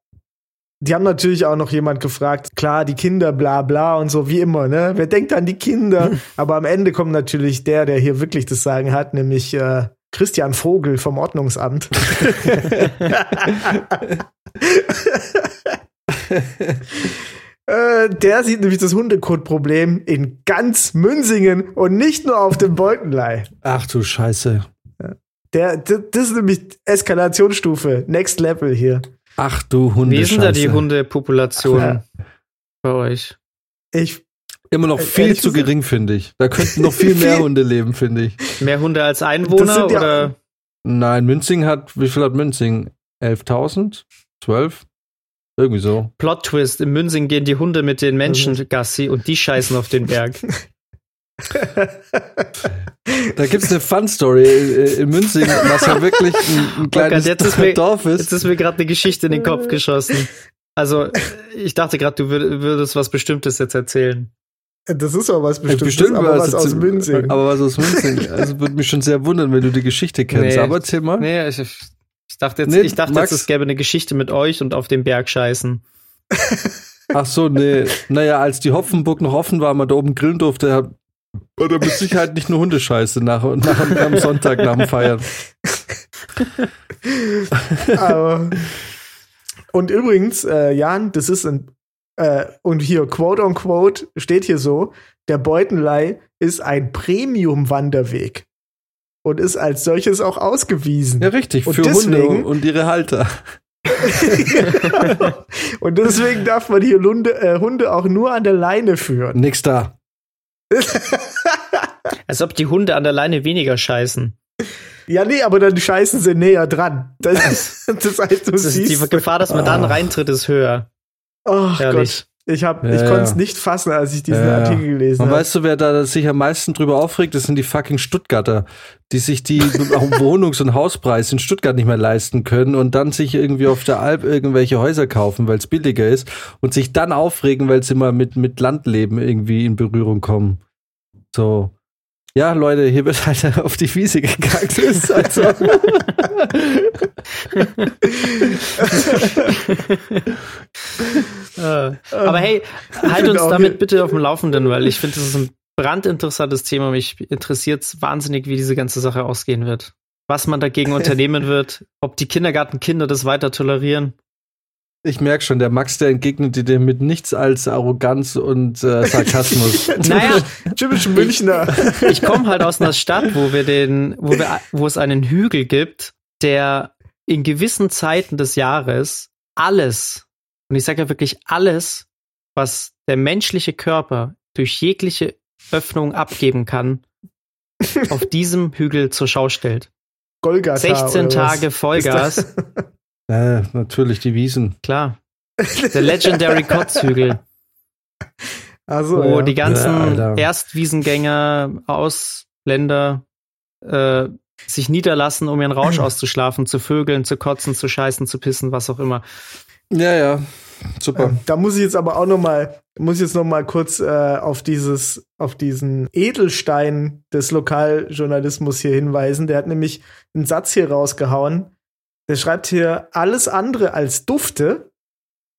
Die haben natürlich auch noch jemand gefragt, klar, die Kinder, bla bla und so, wie immer, ne? Wer denkt an die Kinder? Aber am Ende kommt natürlich der, der hier wirklich das Sagen hat, nämlich äh, Christian Vogel vom Ordnungsamt. äh, der sieht nämlich das Hundekotproblem in ganz Münsingen und nicht nur auf dem Beutenlei. Ach du Scheiße. Der, das ist nämlich Eskalationsstufe, Next Level hier. Ach du Hunde. Wie ist denn da die Hundepopulation ja. bei euch? Ich. Immer noch viel zu gering, finde ich. Da könnten noch viel mehr Hunde leben, finde ich. Mehr Hunde als Einwohner oder? Nein, Münzing hat, wie viel hat Münzing? 11.000? 12? Irgendwie so. Plot Twist: In Münzing gehen die Hunde mit den Menschen also. Gassi und die scheißen auf den Berg. Da gibt es eine Fun-Story in Münzing, was ja wirklich ein, ein kleines oh Gott, ist mir, Dorf ist. Jetzt ist mir gerade eine Geschichte in den Kopf geschossen. Also, ich dachte gerade, du würdest was Bestimmtes jetzt erzählen. Das ist auch was Bestimmtes, Bestimmt aber was, was aus Münzing. Aber was aus Münzing. Also würde mich schon sehr wundern, wenn du die Geschichte kennst. Nee, aber erzähl mal. Nee, ich, ich dachte jetzt, nee, ich dachte jetzt, es gäbe eine Geschichte mit euch und auf dem Berg scheißen. Ach so, nee. Naja, als die Hopfenburg noch offen war, man da oben grillen durfte, oder mit Sicherheit nicht nur Hundescheiße nach, nach, am Sonntag nach dem Feiern. Aber, und übrigens, äh, Jan, das ist ein, äh, und hier, quote on quote, steht hier so, der Beutenlei ist ein Premium-Wanderweg und ist als solches auch ausgewiesen. Ja, richtig, und für deswegen, Hunde und ihre Halter. und deswegen darf man hier Hunde, äh, Hunde auch nur an der Leine führen. Nix da. Als ob die Hunde an der Leine weniger scheißen. Ja, nee, aber dann scheißen sie näher dran. Das, das heißt, du das siehst, die Gefahr, dass man dann ah. reintritt, ist höher. Oh Gott. Ich, hab, ja, ich konnte es nicht fassen, als ich diesen ja, Artikel gelesen habe. Weißt du, wer da sich am meisten drüber aufregt? Das sind die fucking Stuttgarter, die sich die Wohnungs- und Hauspreis in Stuttgart nicht mehr leisten können und dann sich irgendwie auf der Alp irgendwelche Häuser kaufen, weil es billiger ist und sich dann aufregen, weil sie mal mit, mit Landleben irgendwie in Berührung kommen. So. Ja, Leute, hier wird halt auf die Wiese gegangen. Ist halt so. Aber hey, halt uns damit bitte auf dem Laufenden, weil ich finde, das ist ein brandinteressantes Thema. Mich interessiert es wahnsinnig, wie diese ganze Sache ausgehen wird. Was man dagegen unternehmen wird, ob die Kindergartenkinder das weiter tolerieren. Ich merke schon, der Max, der entgegnet dir mit nichts als Arroganz und äh, Sarkasmus. naja, typisch Münchner. Ich, ich komme halt aus einer Stadt, wo wir den, wo wir, wo es einen Hügel gibt, der in gewissen Zeiten des Jahres alles, und ich sage ja wirklich alles, was der menschliche Körper durch jegliche Öffnung abgeben kann, auf diesem Hügel zur Schau stellt. Golgatha 16 Tage Vollgas. Äh, natürlich die Wiesen. Klar. Der Legendary Kotzhügel. Also, wo ja. die ganzen Ja. Erstwiesengänger, Ausländer äh, sich niederlassen, um ihren Rausch auszuschlafen, zu vögeln, zu kotzen, zu scheißen, zu pissen, was auch immer. Ja, ja. Super. Ähm, Da muss ich jetzt aber auch noch mal, muss ich jetzt noch mal kurz äh, auf dieses, auf diesen Edelstein des Lokaljournalismus hier hinweisen. Der hat nämlich einen Satz hier rausgehauen. Der schreibt hier: Alles andere als Dufte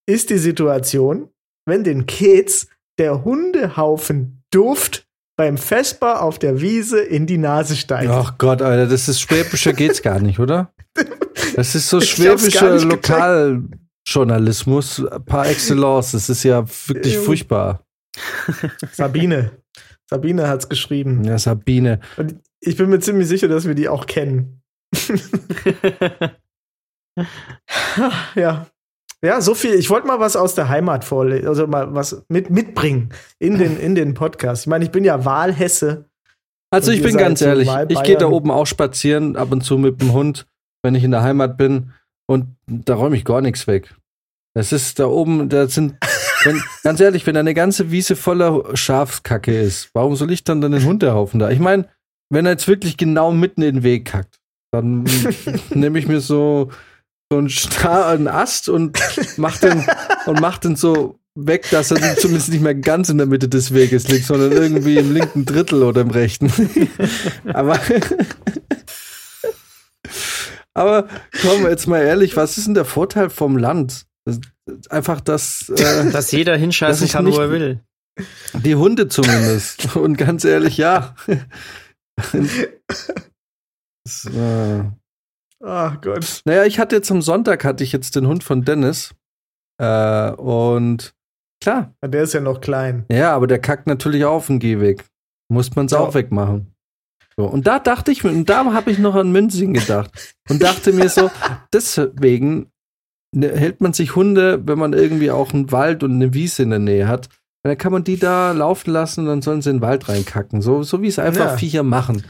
ist die Situation, wenn den Kids der Hundehaufen Duft beim Vesper auf der Wiese in die Nase steigt. Ach Gott, Alter, das ist schwäbischer geht's gar nicht, oder? Das ist so schwäbischer. Lokaljournalismus par excellence. Das ist ja wirklich Junge. furchtbar. Sabine. Sabine hat's geschrieben. Ja, Sabine. Und ich bin mir ziemlich sicher, dass wir die auch kennen. Ja. Ja, so viel. Ich wollte mal was aus der Heimat vorlesen, also mal was mit, mitbringen in den, in den Podcast. Ich meine, ich bin ja Wahlhesse. Also ich bin ganz ehrlich, ich gehe da oben auch spazieren, ab und zu mit dem Hund, wenn ich in der Heimat bin. Und da räume ich gar nichts weg. Das ist da oben, da sind, wenn, ganz ehrlich, wenn da eine ganze Wiese voller Schafskacke ist, warum soll ich dann dann den Hundehaufen da? Ich meine, wenn er jetzt wirklich genau mitten in den Weg kackt, dann nehme ich mir so, so einen, Sta einen Ast und mach den, und mach den so weg, dass er zumindest nicht mehr ganz in der Mitte des Weges liegt, sondern irgendwie im linken Drittel oder im rechten. Aber aber kommen wir jetzt mal ehrlich, was ist denn der Vorteil vom Land? Einfach, dass äh, Dass jeder Dass hinscheißen ich kann, wo er will. die Hunde zumindest. Und ganz ehrlich, ja. Das, äh, Ach Gott. naja, ich hatte jetzt am Sonntag hatte ich jetzt den Hund von Dennis. Äh, und klar, Ja, Der ist ja noch klein. ja, aber der kackt natürlich auf den Gehweg. Muss man es Ja. auch wegmachen. So, und da dachte ich, mir- und da habe ich noch an Münzing gedacht und dachte mir so, deswegen ne, hält man sich Hunde, wenn man irgendwie auch einen Wald und eine Wiese in der Nähe hat, dann kann man die da laufen lassen und dann sollen sie in den Wald reinkacken. So, so wie es einfach Ja. Viecher machen.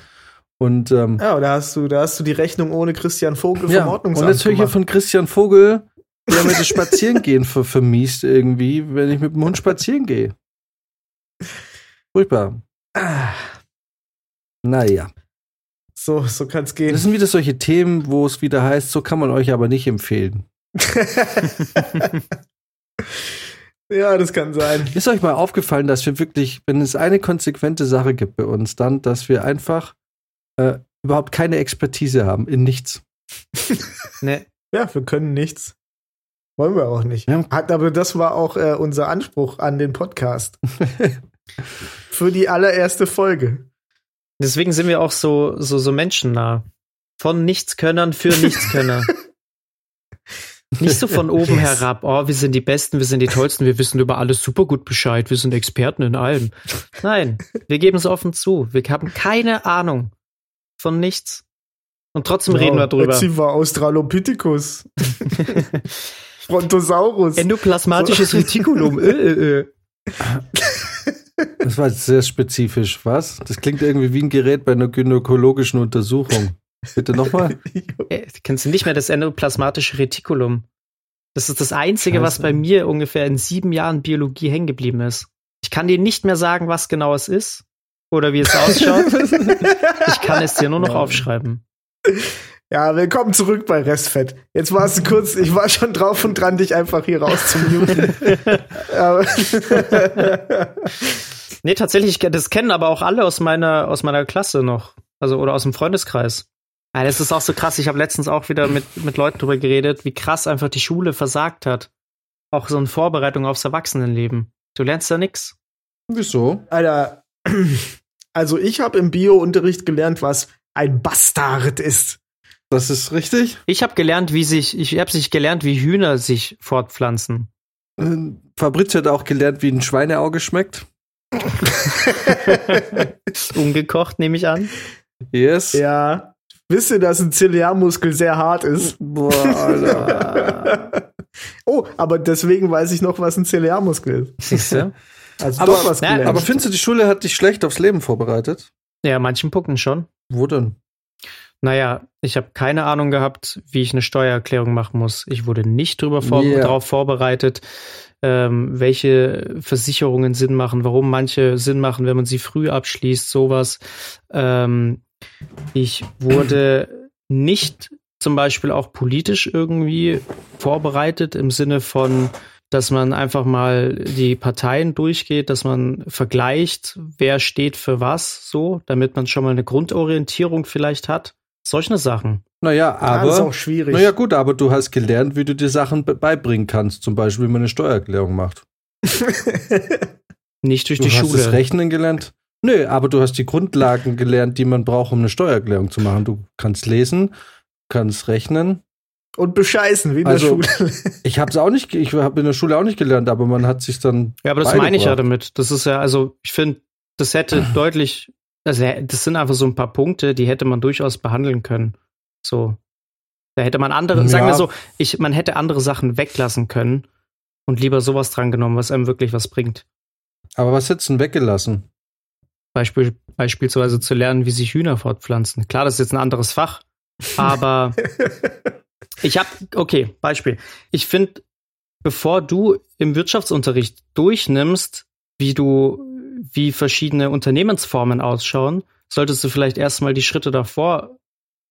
Und, ähm, Ja, da hast du, da hast du die Rechnung ohne Christian Vogel vom ja, und Ordnungsamt jetzt höre ich hier gemacht. von Christian Vogel, der mir das Spazierengehen ver vermiest irgendwie, wenn ich mit dem Hund spazieren gehe. Furchtbar. Ah, Naja. So, so kann's gehen. Das sind wieder solche Themen, wo es wieder heißt, so kann man euch aber nicht empfehlen. ja, das kann sein. Ist euch mal aufgefallen, dass wir wirklich, wenn es eine konsequente Sache gibt bei uns, dann, dass wir einfach äh, überhaupt keine Expertise haben in nichts. Ne, Ja, wir können nichts. Wollen wir auch nicht. Ja. Hat, aber das war auch äh, unser Anspruch an den Podcast. Für die allererste Folge. deswegen sind wir auch so, so, so menschennah. Von Nichtskönnern für Nichtskönner. Nicht so von oben Yes. herab, oh, wir sind die Besten, wir sind die Tollsten, wir wissen über alles super gut Bescheid, wir sind Experten in allem. Nein, wir geben es offen zu. Wir haben keine Ahnung von nichts. Und trotzdem reden wir drüber. Sie war Australopithecus. Brontosaurus. Endoplasmatisches Retikulum. Äh, äh, äh. Das war jetzt sehr spezifisch, was? Das klingt irgendwie wie ein Gerät bei einer gynäkologischen Untersuchung. Bitte nochmal? Äh, Kennst du nicht mehr das endoplasmatische Retikulum? Das ist das Einzige, was bei mir ungefähr in sieben Jahren Biologie hängen geblieben ist. Ich kann dir nicht mehr sagen, was genau es ist oder wie es ausschaut. Ich kann es dir nur noch Nein. aufschreiben. Ja, willkommen zurück bei Restfett. Jetzt warst du kurz, ich war schon drauf und dran, dich einfach hier rauszumuten. Nee, tatsächlich, das kennen aber auch alle aus meiner, aus meiner Klasse noch. Also, oder aus dem Freundeskreis. Ja, das ist auch so krass. Ich habe letztens auch wieder mit, mit Leuten drüber geredet, wie krass einfach die Schule versagt hat. Auch so in Vorbereitung aufs Erwachsenenleben. Du lernst da nix. Wieso? Alter, also ich habe im Bio-Unterricht gelernt, was ein Bastard ist. Das ist richtig. Ich habe gelernt, wie sich, ich habe sich gelernt, wie Hühner sich fortpflanzen. Äh, Fabrizio hat auch gelernt, wie ein Schweineauge schmeckt. Ungekocht, nehme ich an. Yes. Ja. Wisst ihr, dass ein Ziliarmuskel sehr hart ist? Boah, Alter. oh, aber deswegen weiß ich noch, was ein Ziliarmuskel ist. Siehst du? Also Aber- doch was na, gelernt. Aber findest du, die Schule hat dich schlecht aufs Leben vorbereitet? Ja, manchen Punkten schon. Wo denn? Naja, ich habe keine Ahnung gehabt, wie ich eine Steuererklärung machen muss. Ich wurde nicht drüber vor Yeah. darauf vorbereitet, ähm, welche Versicherungen Sinn machen, warum manche Sinn machen, wenn man sie früh abschließt, sowas. Ähm, ich wurde nicht zum Beispiel auch politisch irgendwie vorbereitet im Sinne von, dass man einfach mal die Parteien durchgeht, dass man vergleicht, wer steht für was, so, damit man schon mal eine Grundorientierung vielleicht hat. Solche Sachen. Naja, aber. das ist auch schwierig. Naja, gut, aber du hast gelernt, wie du dir Sachen be- beibringen kannst. Zum Beispiel, wie man eine Steuererklärung macht. Nicht durch Du die hast das Schule. Rechnen gelernt. Nö, aber du hast die Grundlagen gelernt, die man braucht, um eine Steuererklärung zu machen. Du kannst lesen, kannst rechnen. Und bescheißen, wie in Also- der Schule. Ich habe es auch nicht, ich habe in der Schule auch nicht gelernt, aber man hat sich dann. Ja, aber das meine ich ja damit. Das ist ja, also ich finde, das hätte deutlich, also das sind einfach so ein paar Punkte, die hätte man durchaus behandeln können. So. Da hätte man andere, Ja. sagen wir so, ich, man hätte andere Sachen weglassen können und lieber sowas dran genommen, was einem wirklich was bringt. Aber was hättest du denn weggelassen? Beispiel, beispielsweise zu lernen, wie sich Hühner fortpflanzen. Klar, das ist jetzt ein anderes Fach, aber ich habe, okay, Beispiel. Ich finde, bevor du im Wirtschaftsunterricht durchnimmst, wie du, wie verschiedene Unternehmensformen ausschauen, solltest du vielleicht erstmal die Schritte davor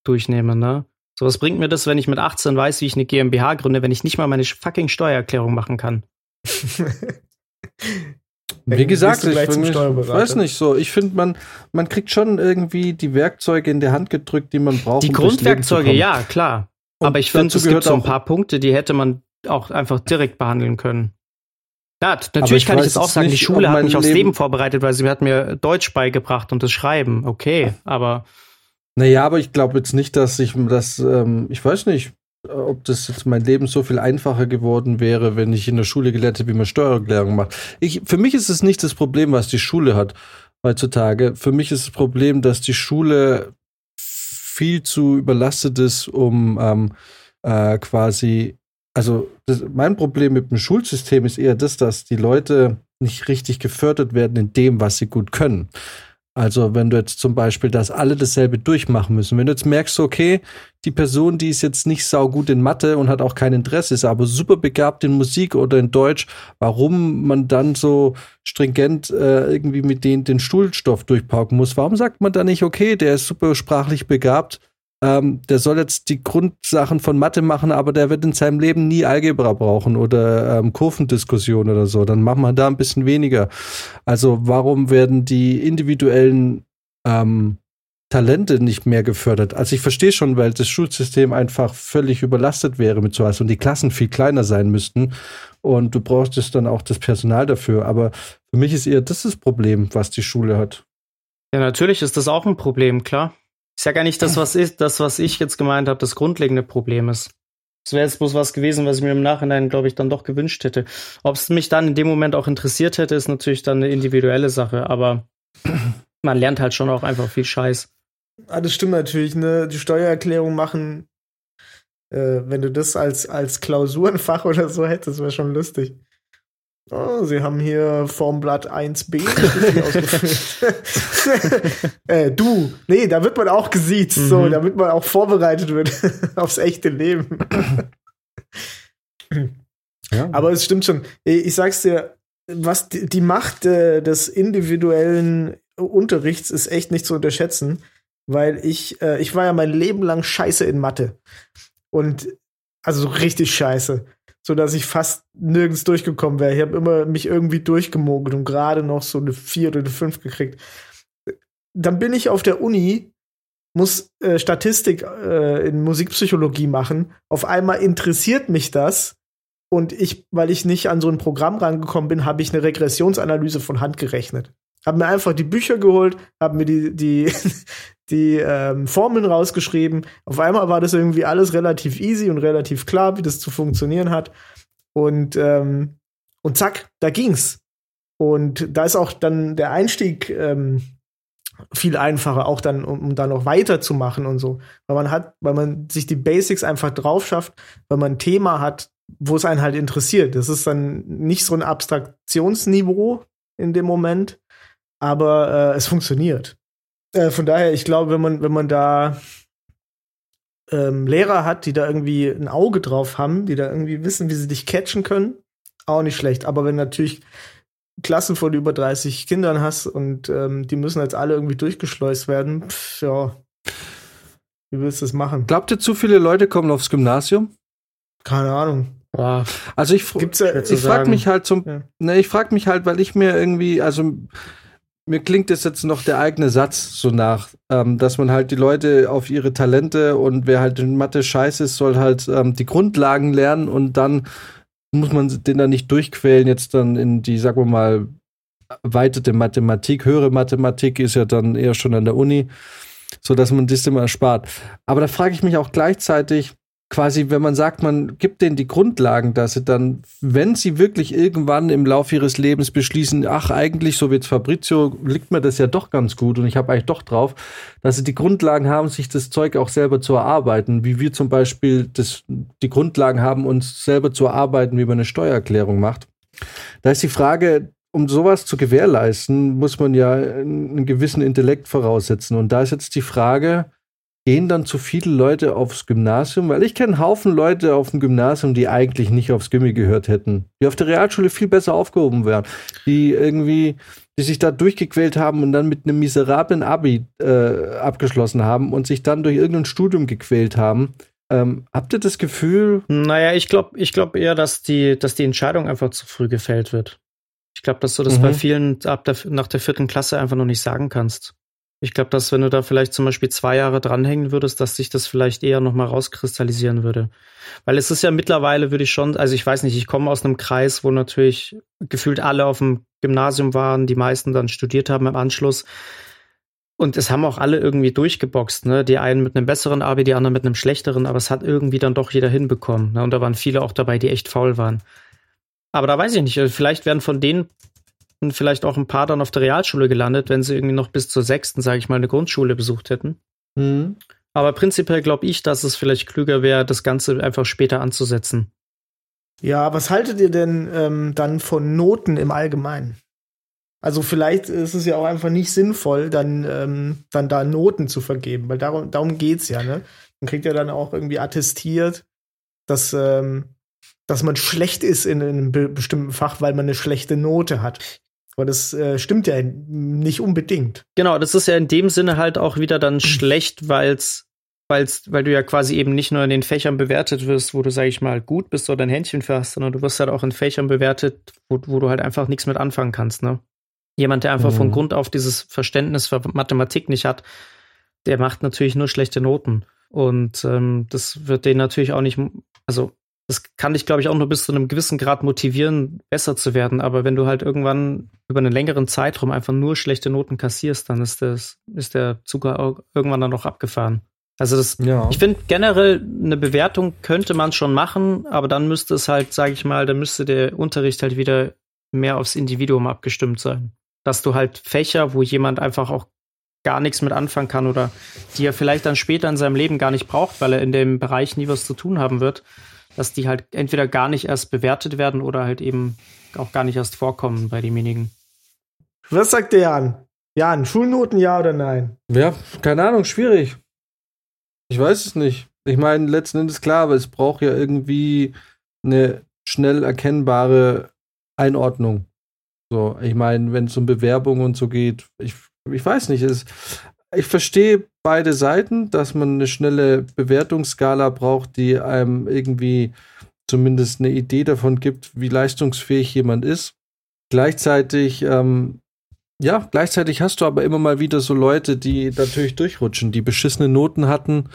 durchnehmen, ne? So, was bringt mir das, wenn ich mit 18 weiß, wie ich eine GmbH gründe, wenn ich nicht mal meine fucking Steuererklärung machen kann? Wie gesagt, ich, gleich zum find- ich Steuerberater. weiß nicht so. Ich finde, man, man kriegt schon irgendwie die Werkzeuge in der Hand gedrückt, die man braucht. Die um durchs Leben zu Grundwerkzeuge, ja, klar. Und Aber ich finde, es gibt so ein paar Punkte, die hätte man auch einfach direkt behandeln können. Ja, natürlich ich kann ich jetzt auch sagen, die nicht, Schule ob hat mich aufs Leben- Leben vorbereitet, weil sie hat mir Deutsch beigebracht und das Schreiben. Okay, aber Naja, aber ich glaube jetzt nicht, dass ich das, ähm, ich weiß nicht, ob das jetzt mein Leben so viel einfacher geworden wäre, wenn ich in der Schule gelernt hätte, wie man Steuererklärung macht. Ich, für mich ist es nicht das Problem, was die Schule hat heutzutage. Für mich ist das Problem, dass die Schule viel zu überlastet ist, um ähm, äh, quasi, also das, mein Problem mit dem Schulsystem ist eher das, dass die Leute nicht richtig gefördert werden in dem, was sie gut können. Also wenn du jetzt zum Beispiel, dass alle dasselbe durchmachen müssen. Wenn du jetzt merkst, okay, die Person, die ist jetzt nicht saugut in Mathe und hat auch kein Interesse, ist aber super begabt in Musik oder in Deutsch, warum man dann so stringent äh, irgendwie mit denen den Schulstoff durchpauken muss. Warum sagt man da nicht, okay, der ist super sprachlich begabt, ähm, der soll jetzt die Grundsachen von Mathe machen, aber der wird in seinem Leben nie Algebra brauchen oder ähm, Kurvendiskussion oder so. Dann machen wir da ein bisschen weniger. Also warum werden die individuellen ähm, Talente nicht mehr gefördert? Also ich verstehe schon, weil das Schulsystem einfach völlig überlastet wäre mit sowas und die Klassen viel kleiner sein müssten und du brauchst dann auch das Personal dafür. Aber für mich ist eher das das Problem, was die Schule hat. ja, natürlich ist das auch ein Problem, klar. Ist ja gar nicht das, was ist, das, was ich jetzt gemeint habe, das grundlegende Problem ist. Das wäre jetzt bloß was gewesen, was ich mir im Nachhinein, glaube ich, dann doch gewünscht hätte. Ob es mich dann in dem Moment auch interessiert hätte, ist natürlich dann eine individuelle Sache, aber man lernt halt schon auch einfach viel Scheiß. Ah, das stimmt natürlich, ne? Die Steuererklärung machen, äh, wenn du das als, als Klausurenfach oder so hättest, wäre schon lustig. Oh, Sie haben hier Formblatt 1b richtig ausgefüllt. äh, du, nee, da wird man auch gesiezt, so, Mhm. damit man auch vorbereitet wird aufs echte Leben. Ja. Aber es stimmt schon. Ich sag's dir, was die, die Macht äh, des individuellen Unterrichts ist echt nicht zu unterschätzen, weil ich, äh, ich war ja mein Leben lang scheiße in Mathe. Und also so richtig scheiße. So dass ich fast nirgends durchgekommen wäre. Ich habe immer mich irgendwie durchgemogelt und gerade noch so eine 4 oder eine 5 gekriegt. Dann bin ich auf der Uni, muss äh, Statistik äh, in Musikpsychologie machen. Auf einmal interessiert mich das. Und ich, weil ich nicht an so ein Programm rangekommen bin, habe ich eine Regressionsanalyse von Hand gerechnet. Habe mir einfach die Bücher geholt, habe mir die, die, die ähm, Formeln rausgeschrieben. Auf einmal war das irgendwie alles relativ easy und relativ klar, wie das zu funktionieren hat. Und, ähm, und zack, da ging's. Und da ist auch dann der Einstieg ähm, viel einfacher, auch dann, um, um da noch weiterzumachen und so. Weil man hat, weil man sich die Basics einfach drauf schafft, weil man ein Thema hat, wo es einen halt interessiert. Das ist dann nicht so ein Abstraktionsniveau in dem Moment, aber äh, es funktioniert. Äh, von daher, ich glaube, wenn man, wenn man da ähm, Lehrer hat, die da irgendwie ein Auge drauf haben, die da irgendwie wissen, wie sie dich catchen können, Auch nicht schlecht. Aber wenn natürlich Klassen von über 30 Kindern hast und ähm, die müssen jetzt alle irgendwie durchgeschleust werden, pff, ja. Wie willst du das machen? Glaubt ihr, zu viele Leute kommen aufs Gymnasium? Keine Ahnung. Boah, Also ich, Gibt's ja, ich frage mich halt zum, Ja. ne, ich frage mich halt, weil ich mir irgendwie, also mir klingt das jetzt noch der eigene Satz so nach, ähm, dass man halt die Leute auf ihre Talente und wer halt in Mathe scheiße ist, soll halt ähm, die Grundlagen lernen und dann muss man den dann nicht durchquälen, jetzt dann in die, sagen wir mal, weitete Mathematik, höhere Mathematik ist ja dann eher schon an der Uni, so dass man das immer erspart. Aber da frage ich mich auch gleichzeitig, quasi, wenn man sagt, man gibt denen die Grundlagen, dass sie dann, wenn sie wirklich irgendwann im Laufe ihres Lebens beschließen, ach, eigentlich, so wie jetzt Fabrizio, liegt mir das ja doch ganz gut und ich habe eigentlich doch drauf, dass sie die Grundlagen haben, sich das Zeug auch selber zu erarbeiten, wie wir zum Beispiel das, die Grundlagen haben, uns selber zu erarbeiten, wie man eine Steuererklärung macht. Da ist die Frage, um sowas zu gewährleisten, muss man ja einen gewissen Intellekt voraussetzen. Und da ist jetzt die Frage, gehen dann zu viele Leute aufs Gymnasium? Weil ich kenne einen Haufen Leute auf dem Gymnasium, die eigentlich nicht aufs Gimmi gehört hätten, die auf der Realschule viel besser aufgehoben wären, die irgendwie, die sich da durchgequält haben und dann mit einem miserablen Abi äh, abgeschlossen haben und sich dann durch irgendein Studium gequält haben. Ähm, habt ihr das Gefühl, Naja, ich glaube ich glaub eher, dass die, dass die Entscheidung einfach zu früh gefällt wird. Ich glaube, dass du das Mhm. bei vielen ab der, nach der vierten Klasse einfach noch nicht sagen kannst. Ich glaube, dass wenn du da vielleicht zum Beispiel zwei Jahre dranhängen würdest, dass sich das vielleicht eher nochmal rauskristallisieren würde. Weil es ist ja mittlerweile, würde ich schon, also ich weiß nicht, ich komme aus einem Kreis, wo natürlich gefühlt alle auf dem Gymnasium waren, die meisten dann studiert haben im Anschluss. Und es haben auch alle irgendwie durchgeboxt, ne? Die einen mit einem besseren Abi, die anderen mit einem schlechteren, aber es hat irgendwie dann doch jeder hinbekommen. Ne? Und da waren viele auch dabei, die echt faul waren. Aber da weiß ich nicht, also vielleicht werden von denen vielleicht auch ein paar dann auf der Realschule gelandet, wenn sie irgendwie noch bis zur sechsten, sage ich mal, eine Grundschule besucht hätten. hm, Aber prinzipiell glaube ich, dass es vielleicht klüger wäre, das Ganze einfach später anzusetzen. Ja, was haltet ihr denn ähm, dann von Noten im Allgemeinen? Also vielleicht ist es ja auch einfach nicht sinnvoll, dann, ähm, dann da Noten zu vergeben, weil darum, darum geht's ja, ne? Man kriegt ja dann auch irgendwie attestiert, dass, ähm, dass man schlecht ist in einem be bestimmten Fach, weil man eine schlechte Note hat. Aber das äh, stimmt ja nicht unbedingt. Genau, das ist ja in dem Sinne halt auch wieder dann schlecht, weil's, weil's, weil du ja quasi eben nicht nur in den Fächern bewertet wirst, wo du, sag ich mal, gut bist oder ein Händchen für hast, sondern du wirst halt auch in Fächern bewertet, wo, wo du halt einfach nichts mit anfangen kannst, ne? Jemand, der einfach Mhm. von Grund auf dieses Verständnis für Mathematik nicht hat, der macht natürlich nur schlechte Noten. Und ähm, das wird den natürlich auch nicht, also das kann dich, glaube ich, auch nur bis zu einem gewissen Grad motivieren, besser zu werden. Aber wenn du halt irgendwann über einen längeren Zeitraum einfach nur schlechte Noten kassierst, dann ist das, ist der Zug irgendwann dann noch abgefahren. Also das, ja. ich finde generell eine Bewertung könnte man schon machen, aber dann müsste es halt, sage ich mal, dann müsste der Unterricht halt wieder mehr aufs Individuum abgestimmt sein. Dass du halt Fächer, wo jemand einfach auch gar nichts mit anfangen kann oder die er vielleicht dann später in seinem Leben gar nicht braucht, weil er in dem Bereich nie was zu tun haben wird, dass die halt entweder gar nicht erst bewertet werden oder halt eben auch gar nicht erst vorkommen bei demjenigen. Was sagt der Jan? Jan, Schulnoten ja oder nein? Ja, keine Ahnung, schwierig. Ich weiß es nicht. Ich meine, letzten Endes klar, aber es braucht ja irgendwie eine schnell erkennbare Einordnung. So, ich meine, wenn es um Bewerbung und so geht, ich, ich weiß nicht, es, ich verstehe beide Seiten, dass man eine schnelle Bewertungsskala braucht, die einem irgendwie zumindest eine Idee davon gibt, wie leistungsfähig jemand ist. Gleichzeitig ähm, ja, gleichzeitig hast du aber immer mal wieder so Leute, die natürlich durchrutschen, die beschissene Noten hatten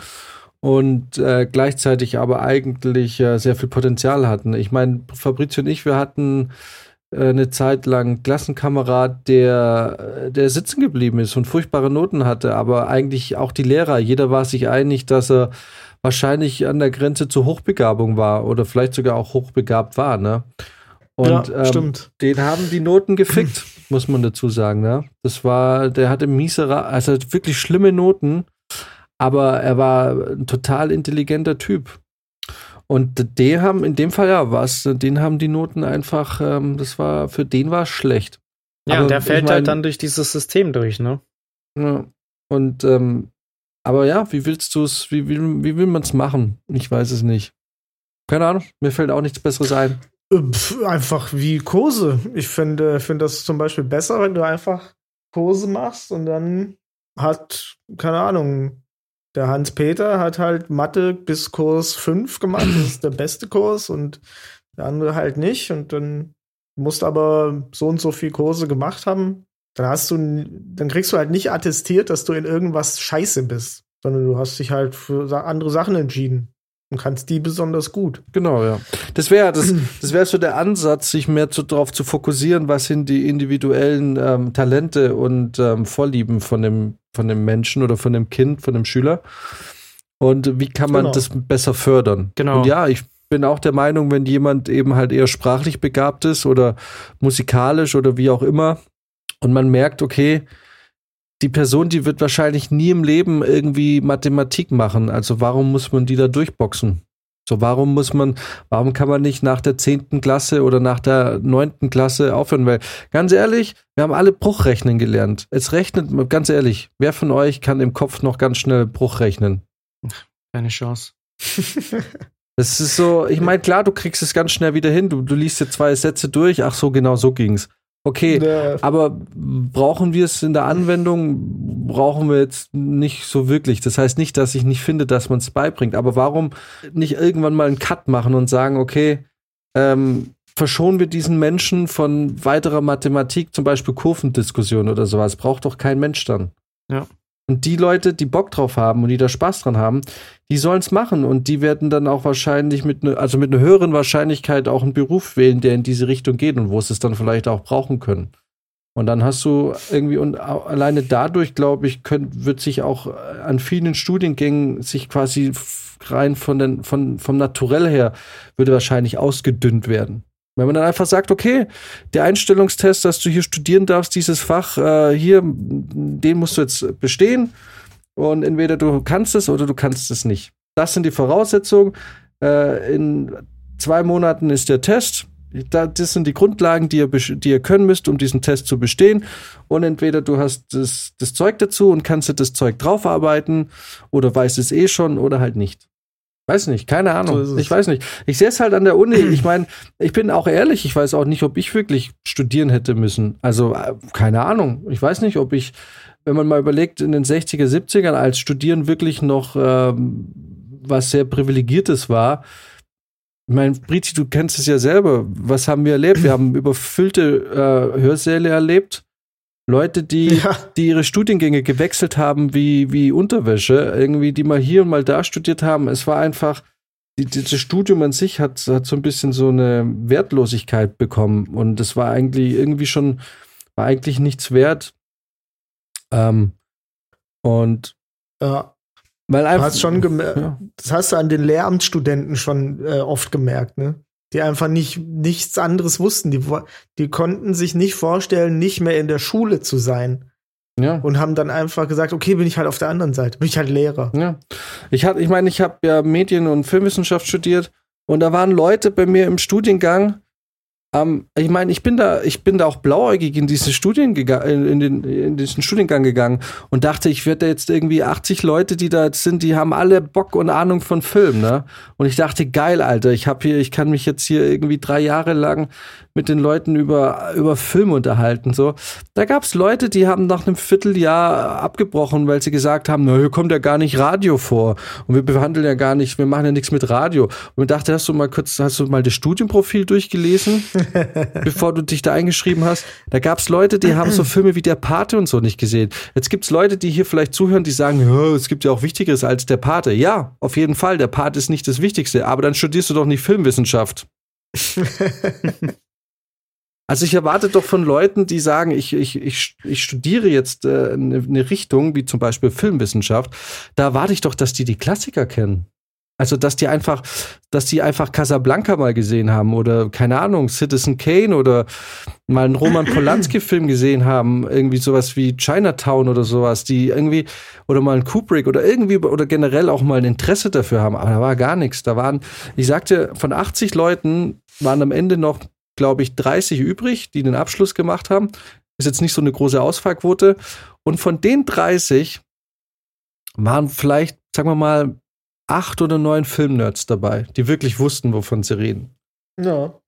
und äh, gleichzeitig aber eigentlich äh, sehr viel Potenzial hatten. Ich meine, Fabrizio und ich, wir hatten eine Zeit lang Klassenkamerad, der, äh, der sitzen geblieben ist und furchtbare Noten hatte, aber eigentlich auch die Lehrer, jeder war sich einig, dass er wahrscheinlich an der Grenze zur Hochbegabung war oder vielleicht sogar auch hochbegabt war, ne? Und ja, ähm, stimmt. den haben die Noten gefickt, muss man dazu sagen. Ne? Das war, der hatte miesere, also wirklich schlimme Noten, aber er war ein total intelligenter Typ. Und den haben, in dem Fall ja was, den haben die Noten einfach, ähm, das war, für den war es schlecht. Ja, Aber und der ich fällt mein- halt dann durch dieses System durch, ne? Ja. Und, ähm, aber ja, wie willst du es, wie, wie, wie will man es machen? Ich weiß es nicht. Keine Ahnung, mir fällt auch nichts Besseres ein. Äh, pf, einfach wie Kurse. Ich finde, finde das zum Beispiel besser, wenn du einfach Kurse machst und dann hat, keine Ahnung, der Hans-Peter hat halt Mathe bis Kurs 5 gemacht. Das ist der beste Kurs und der andere halt nicht. Und dann musst aber so und so viel Kurse gemacht haben. Dann hast du, dann kriegst du halt nicht attestiert, dass du in irgendwas scheiße bist, sondern du hast dich halt für andere Sachen entschieden und kannst die besonders gut. Genau, ja. Das wäre das, das wäre so der Ansatz, sich mehr zu, darauf zu fokussieren, was sind die individuellen ähm, Talente und ähm, Vorlieben von dem, von dem Menschen oder von dem Kind, von dem Schüler. Und wie kann man Genau. das besser fördern? Genau. Und ja, ich bin auch der Meinung, wenn jemand eben halt eher sprachlich begabt ist oder musikalisch oder wie auch immer und man merkt, okay, die Person, die wird wahrscheinlich nie im Leben irgendwie Mathematik machen. Also warum muss man die da durchboxen? So, warum muss man, warum kann man nicht nach der zehnten Klasse oder nach der neunten Klasse aufhören? Weil, ganz ehrlich, wir haben alle Bruchrechnen gelernt. Es rechnet, ganz ehrlich, wer von euch kann im Kopf noch ganz schnell Bruch rechnen? Keine Chance. Das ist so, ich meine, klar, du kriegst es ganz schnell wieder hin. Du, du liest dir zwei Sätze durch. Ach so, genau so ging's. Okay, Ja. aber brauchen wir es in der Anwendung? Brauchen wir jetzt nicht so wirklich. Das heißt nicht, dass ich nicht finde, dass man es beibringt. Aber warum nicht irgendwann mal einen Cut machen und sagen, okay, ähm, verschonen wir diesen Menschen von weiterer Mathematik, zum Beispiel Kurvendiskussion oder sowas? Braucht doch kein Mensch dann. Ja. Und die Leute, die Bock drauf haben und die da Spaß dran haben, die sollen es machen und die werden dann auch wahrscheinlich mit ne, also mit einer höheren Wahrscheinlichkeit auch einen Beruf wählen, der in diese Richtung geht und wo sie es dann vielleicht auch brauchen können. Und dann hast du irgendwie und alleine dadurch, glaube ich, könnt, wird sich auch äh, an vielen Studiengängen sich quasi rein von den von vom Naturell her würde wahrscheinlich ausgedünnt werden. Wenn man dann einfach sagt, okay, der Einstellungstest, dass du hier studieren darfst, dieses Fach, äh, hier, den musst du jetzt bestehen. Und entweder du kannst es oder du kannst es nicht. Das sind die Voraussetzungen. Äh, in zwei Monaten ist der Test. Da, das sind die Grundlagen, die ihr, die ihr können müsst, um diesen Test zu bestehen. Und entweder du hast das, das Zeug dazu und kannst dir das Zeug draufarbeiten oder weißt es eh schon oder halt nicht. Weiß nicht, keine Ahnung. So ich weiß nicht. Ich sehe es halt an der Uni. Ich meine, ich bin auch ehrlich, ich weiß auch nicht, ob ich wirklich studieren hätte müssen. Also, äh, keine Ahnung. Ich weiß nicht, ob ich, wenn man mal überlegt, in den 60er, 70ern als Studieren wirklich noch ähm, was sehr Privilegiertes war. Ich meine, Brizi, du kennst es ja selber. Was haben wir erlebt? Wir haben überfüllte äh, Hörsäle erlebt. Leute, die Ja. die ihre Studiengänge gewechselt haben wie, wie Unterwäsche, irgendwie, die mal hier und mal da studiert haben. Es war einfach, die, die, das Studium an sich hat, hat so ein bisschen so eine Wertlosigkeit bekommen und es war eigentlich irgendwie schon, war eigentlich nichts wert. Ähm, und Ja. weil Du einfach. hast schon gemerkt, ja. das hast du an den Lehramtsstudenten schon äh, oft gemerkt, ne? Die einfach nicht nichts anderes wussten. Die, die konnten sich nicht vorstellen, nicht mehr in der Schule zu sein. ja. Und haben dann einfach gesagt, okay, bin ich halt auf der anderen Seite, bin ich halt Lehrer. Ja. Ich hatte, ich meine, ich habe ja Medien- und Filmwissenschaft studiert und da waren Leute bei mir im Studiengang. Ähm, ich meine, ich bin da, ich bin da auch blauäugig in diesen Studien gegangen, in, den, in diesen Studiengang gegangen und dachte, ich werde da jetzt irgendwie 80 Leute, die da jetzt sind, die haben alle Bock und Ahnung von Film, ne? Und ich dachte, geil, Alter, ich habe hier, ich kann mich jetzt hier irgendwie drei Jahre lang mit den Leuten über über Film unterhalten, so. Da gab's Leute, die haben nach einem Vierteljahr abgebrochen, weil sie gesagt haben, na, hier kommt ja gar nicht Radio vor und wir behandeln ja gar nicht, wir machen ja nichts mit Radio. Und ich dachte, hast du mal kurz, hast du mal das Studienprofil durchgelesen, bevor du dich da eingeschrieben hast? Da gab's Leute, die haben so Filme wie Der Pate und so nicht gesehen. Jetzt gibt's Leute, die hier vielleicht zuhören, die sagen, es gibt ja auch Wichtigeres als Der Pate. Ja, auf jeden Fall, Der Pate ist nicht das Wichtigste, aber dann studierst du doch nicht Filmwissenschaft. Also ich erwarte doch von Leuten, die sagen, ich, ich, ich, ich studiere jetzt äh, eine, eine Richtung, wie zum Beispiel Filmwissenschaft, da erwarte ich doch, dass die die Klassiker kennen. Also, dass die einfach, dass die einfach Casablanca mal gesehen haben oder, keine Ahnung, Citizen Kane oder mal einen Roman Polanski-Film gesehen haben, irgendwie sowas wie Chinatown oder sowas, die irgendwie, oder mal einen Kubrick oder irgendwie, oder generell auch mal ein Interesse dafür haben. Aber da war gar nichts. Da waren, ich sagte, von 80 Leuten waren am Ende noch, glaube ich, 30 übrig, die den Abschluss gemacht haben. Ist jetzt nicht so eine große Ausfallquote. Und von den 30 waren vielleicht, sagen wir mal, acht oder neun Filmnerds dabei, die wirklich wussten, wovon sie reden. Ja.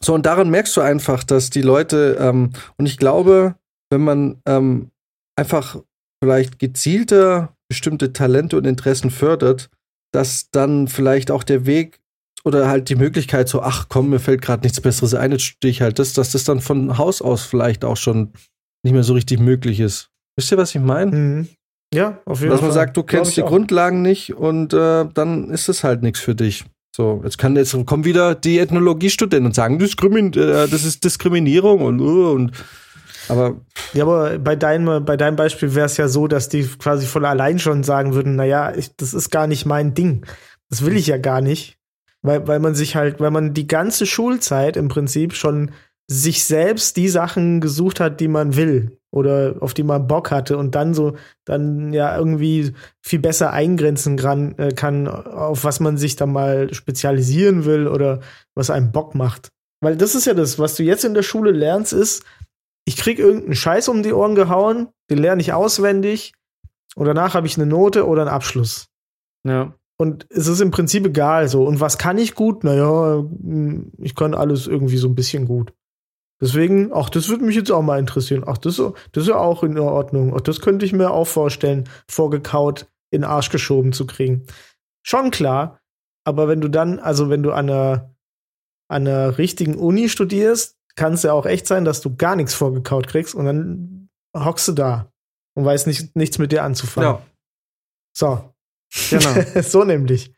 So, und daran merkst du einfach, dass die Leute, ähm, und ich glaube, wenn man ähm, einfach vielleicht gezielter bestimmte Talente und Interessen fördert, dass dann vielleicht auch der Weg oder halt die Möglichkeit so, ach komm, mir fällt gerade nichts Besseres ein, jetzt studiere ich halt das, dass das dann von Haus aus vielleicht auch schon nicht mehr so richtig möglich ist. Wisst ihr, was ich meine? Mhm. Ja, auf jeden Dass Fall. man sagt, du kennst die auch. Grundlagen nicht und äh, dann ist es halt nichts für dich. So, jetzt kann jetzt kommen wieder die Ethnologiestudenten und sagen, äh, das ist Diskriminierung und, uh, und aber Ja, aber bei deinem, bei deinem Beispiel wäre es ja so, dass die quasi von allein schon sagen würden, naja, ich, das ist gar nicht mein Ding. Das will ich ja gar nicht. Weil, weil man sich halt, weil man die ganze Schulzeit im Prinzip schon sich selbst die Sachen gesucht hat, die man will oder auf die man Bock hatte und dann so, dann ja irgendwie viel besser eingrenzen kann, äh, kann auf was man sich dann mal spezialisieren will oder was einem Bock macht. Weil das ist ja das, was du jetzt in der Schule lernst, ist, ich krieg irgendeinen Scheiß um die Ohren gehauen, den lerne ich auswendig und danach habe ich eine Note oder einen Abschluss. Ja. Und es ist im Prinzip egal so. Und was kann ich gut? Naja, hm, ich kann alles irgendwie so ein bisschen gut. Deswegen, ach, das würde mich jetzt auch mal interessieren. Ach, das, das ist ja auch in Ordnung. Ach, das könnte ich mir auch vorstellen, vorgekaut in den Arsch geschoben zu kriegen. Schon klar. Aber wenn du dann, also wenn du an einer, an einer richtigen Uni studierst, kann es ja auch echt sein, dass du gar nichts vorgekaut kriegst und dann hockst du da und weißt nicht, nichts mit dir anzufangen. ja, So. Genau. so nämlich.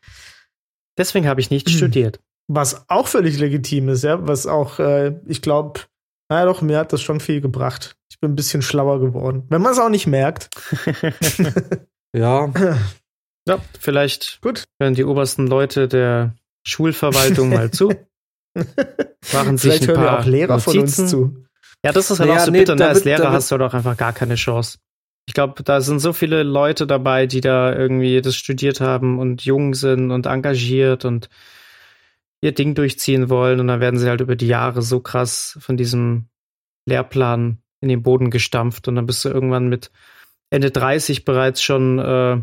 Deswegen habe ich nicht Hm. studiert. Was auch völlig legitim ist, ja. Was auch, äh, ich glaube, naja doch, mir hat das schon viel gebracht. Ich bin ein bisschen schlauer geworden. Wenn man es auch nicht merkt. ja, Ja, vielleicht Gut. hören die obersten Leute der Schulverwaltung mal zu. Machen sich Vielleicht ein hören ja paar auch Lehrer von uns Notizen. zu. Ja, das ist halt Ja, auch so nee, bitter. Ne? da Als Lehrer hast du doch einfach gar keine Chance. Ich glaube, da sind so viele Leute dabei, die da irgendwie das studiert haben und jung sind und engagiert und ihr Ding durchziehen wollen. Und dann werden sie halt über die Jahre so krass von diesem Lehrplan in den Boden gestampft. Und dann bist du irgendwann mit Ende 30 bereits schon äh,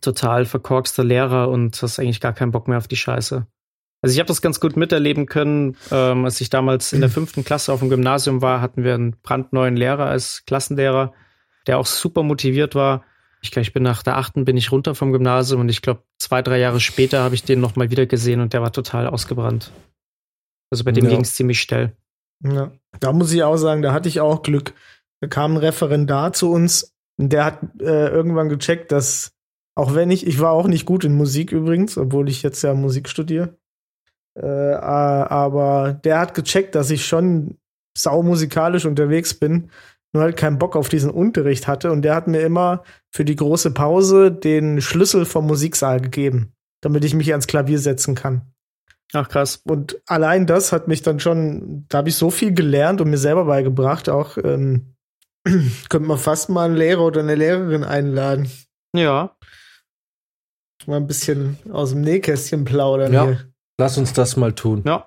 total verkorkster Lehrer und hast eigentlich gar keinen Bock mehr auf die Scheiße. Also ich habe das ganz gut miterleben können. Ähm, als ich damals in der fünften Klasse auf dem Gymnasium war, hatten wir einen brandneuen Lehrer als Klassenlehrer, der auch super motiviert war. Ich glaube, ich bin nach der achten bin ich runter vom Gymnasium und ich glaube, zwei, drei Jahre später habe ich den noch mal wieder gesehen und der war total ausgebrannt. Also bei dem Ja. ging es ziemlich schnell. Ja. Da muss ich auch sagen, da hatte ich auch Glück. Da kam ein Referendar zu uns und der hat äh, irgendwann gecheckt, dass auch wenn ich, ich war auch nicht gut in Musik übrigens, obwohl ich jetzt ja Musik studiere, äh, aber der hat gecheckt, dass ich schon saumusikalisch unterwegs bin, nur halt keinen Bock auf diesen Unterricht hatte und der hat mir immer für die große Pause den Schlüssel vom Musiksaal gegeben, damit ich mich ans Klavier setzen kann. Ach krass. Und allein das hat mich dann schon, da habe ich so viel gelernt und mir selber beigebracht. Auch ähm, könnte man fast mal einen Lehrer oder eine Lehrerin einladen. Ja, Mal ein bisschen aus dem Nähkästchen plaudern Ja. hier. lass uns das mal tun. ja.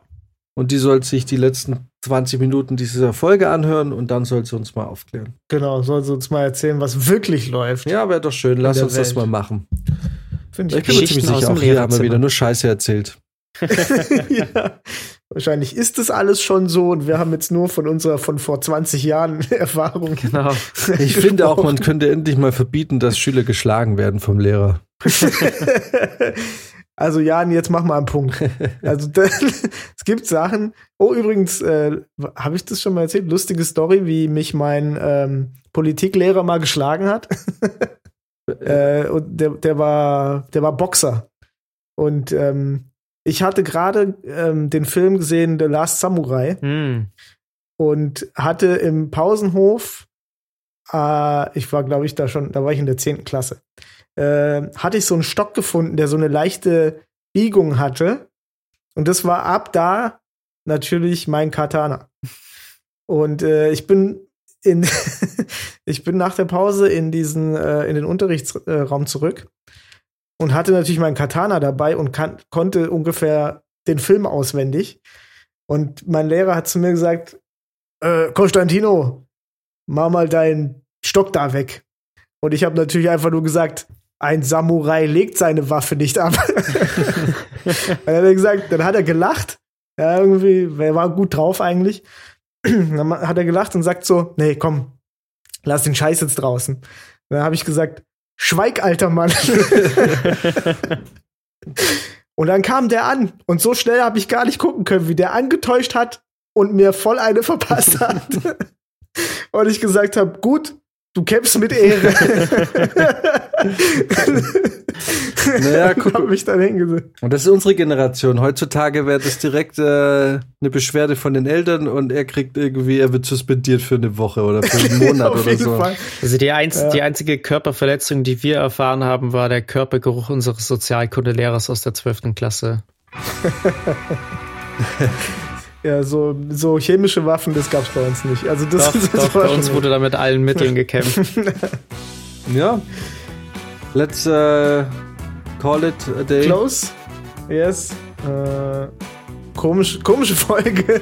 Und die soll sich die letzten 20 Minuten dieser Folge anhören und dann soll sie uns mal aufklären. Genau, soll sie uns mal erzählen, was wirklich läuft. Ja, wäre doch schön. Lass uns das Welt. mal machen. Finde Ich bin mir Geschichten ziemlich sicher, auch hier haben wir wieder nur Scheiße erzählt. ja. Wahrscheinlich ist das alles schon so und wir haben jetzt nur von unserer von vor 20 Jahren Erfahrung. Genau. Ich finde auch, man könnte endlich mal verbieten, dass Schüler geschlagen werden vom Lehrer. Also Jan, jetzt mach mal einen Punkt. Also es gibt Sachen. Oh, übrigens, äh, habe ich das schon mal erzählt? Lustige Story, wie mich mein ähm, Politiklehrer mal geschlagen hat. äh, und der, der war, der war Boxer. Und ähm, ich hatte gerade ähm, den Film gesehen, The Last Samurai Hm. und hatte im Pausenhof, äh, ich war, glaube ich, da schon, da war ich in der 10. Klasse, äh, hatte ich so einen Stock gefunden, der so eine leichte Biegung hatte. Und das war ab da natürlich mein Katana. Und äh, ich bin in ich bin nach der Pause in diesen äh, in den Unterrichtsraum zurück und hatte natürlich meinen Katana dabei und kann, konnte ungefähr den Film auswendig. Und mein Lehrer hat zu mir gesagt, äh, Konstantino, mach mal deinen Stock da weg. Und ich habe natürlich einfach nur gesagt, ein Samurai legt seine Waffe nicht ab. dann hat er gesagt, dann hat er gelacht Ja, irgendwie, er war gut drauf eigentlich. Dann hat er gelacht und sagt so, nee, komm, lass den Scheiß jetzt draußen. Dann habe ich gesagt, schweig, alter Mann. und dann kam der an und so schnell habe ich gar nicht gucken können, wie der angetäuscht hat und mir voll eine verpasst hat. und ich gesagt habe, gut, Du kämpfst mit Ehre. naja, guck. hab mich dann hingesetzt. Und das ist unsere Generation. Heutzutage wäre das direkt äh, eine Beschwerde von den Eltern und er kriegt irgendwie, er wird suspendiert für eine Woche oder für einen Monat Auf oder jeden so. Fall. Also die, einz Ja. die einzige Körperverletzung, die wir erfahren haben, war der Körpergeruch unseres Sozialkundelehrers aus der 12. Klasse. Ja, so, so chemische Waffen, das gab's bei uns nicht. Also das, Doch, das doch, bei uns wurde da mit allen Mitteln gekämpft. Ja. Let's äh, call it a day. close. Yes. Äh, komisch, komische Folge.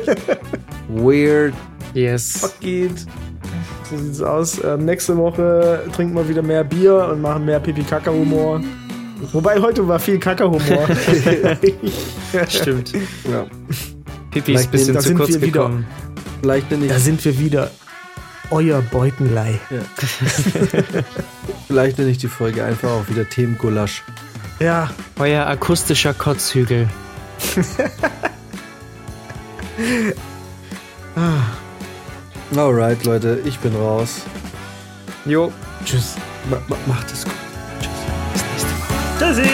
Weird. Yes. Fuck it. So sieht's aus. Ähm, nächste Woche trinken wir wieder mehr Bier und machen mehr Pipi-Kaka-Humor. Wobei heute war viel Kaka-Humor. Stimmt. Ja. Pipi ist ein bisschen da zu sind kurz wir wieder. gekommen. Vielleicht nenne ich, da sind wir wieder. Euer Beutenlei. vielleicht nenne ich die Folge einfach auch wieder Themengulasch. Ja, Euer akustischer Kotzhügel. Alright, Leute, ich bin raus. Jo. tschüss. Ma ma macht es gut. Tschüssi.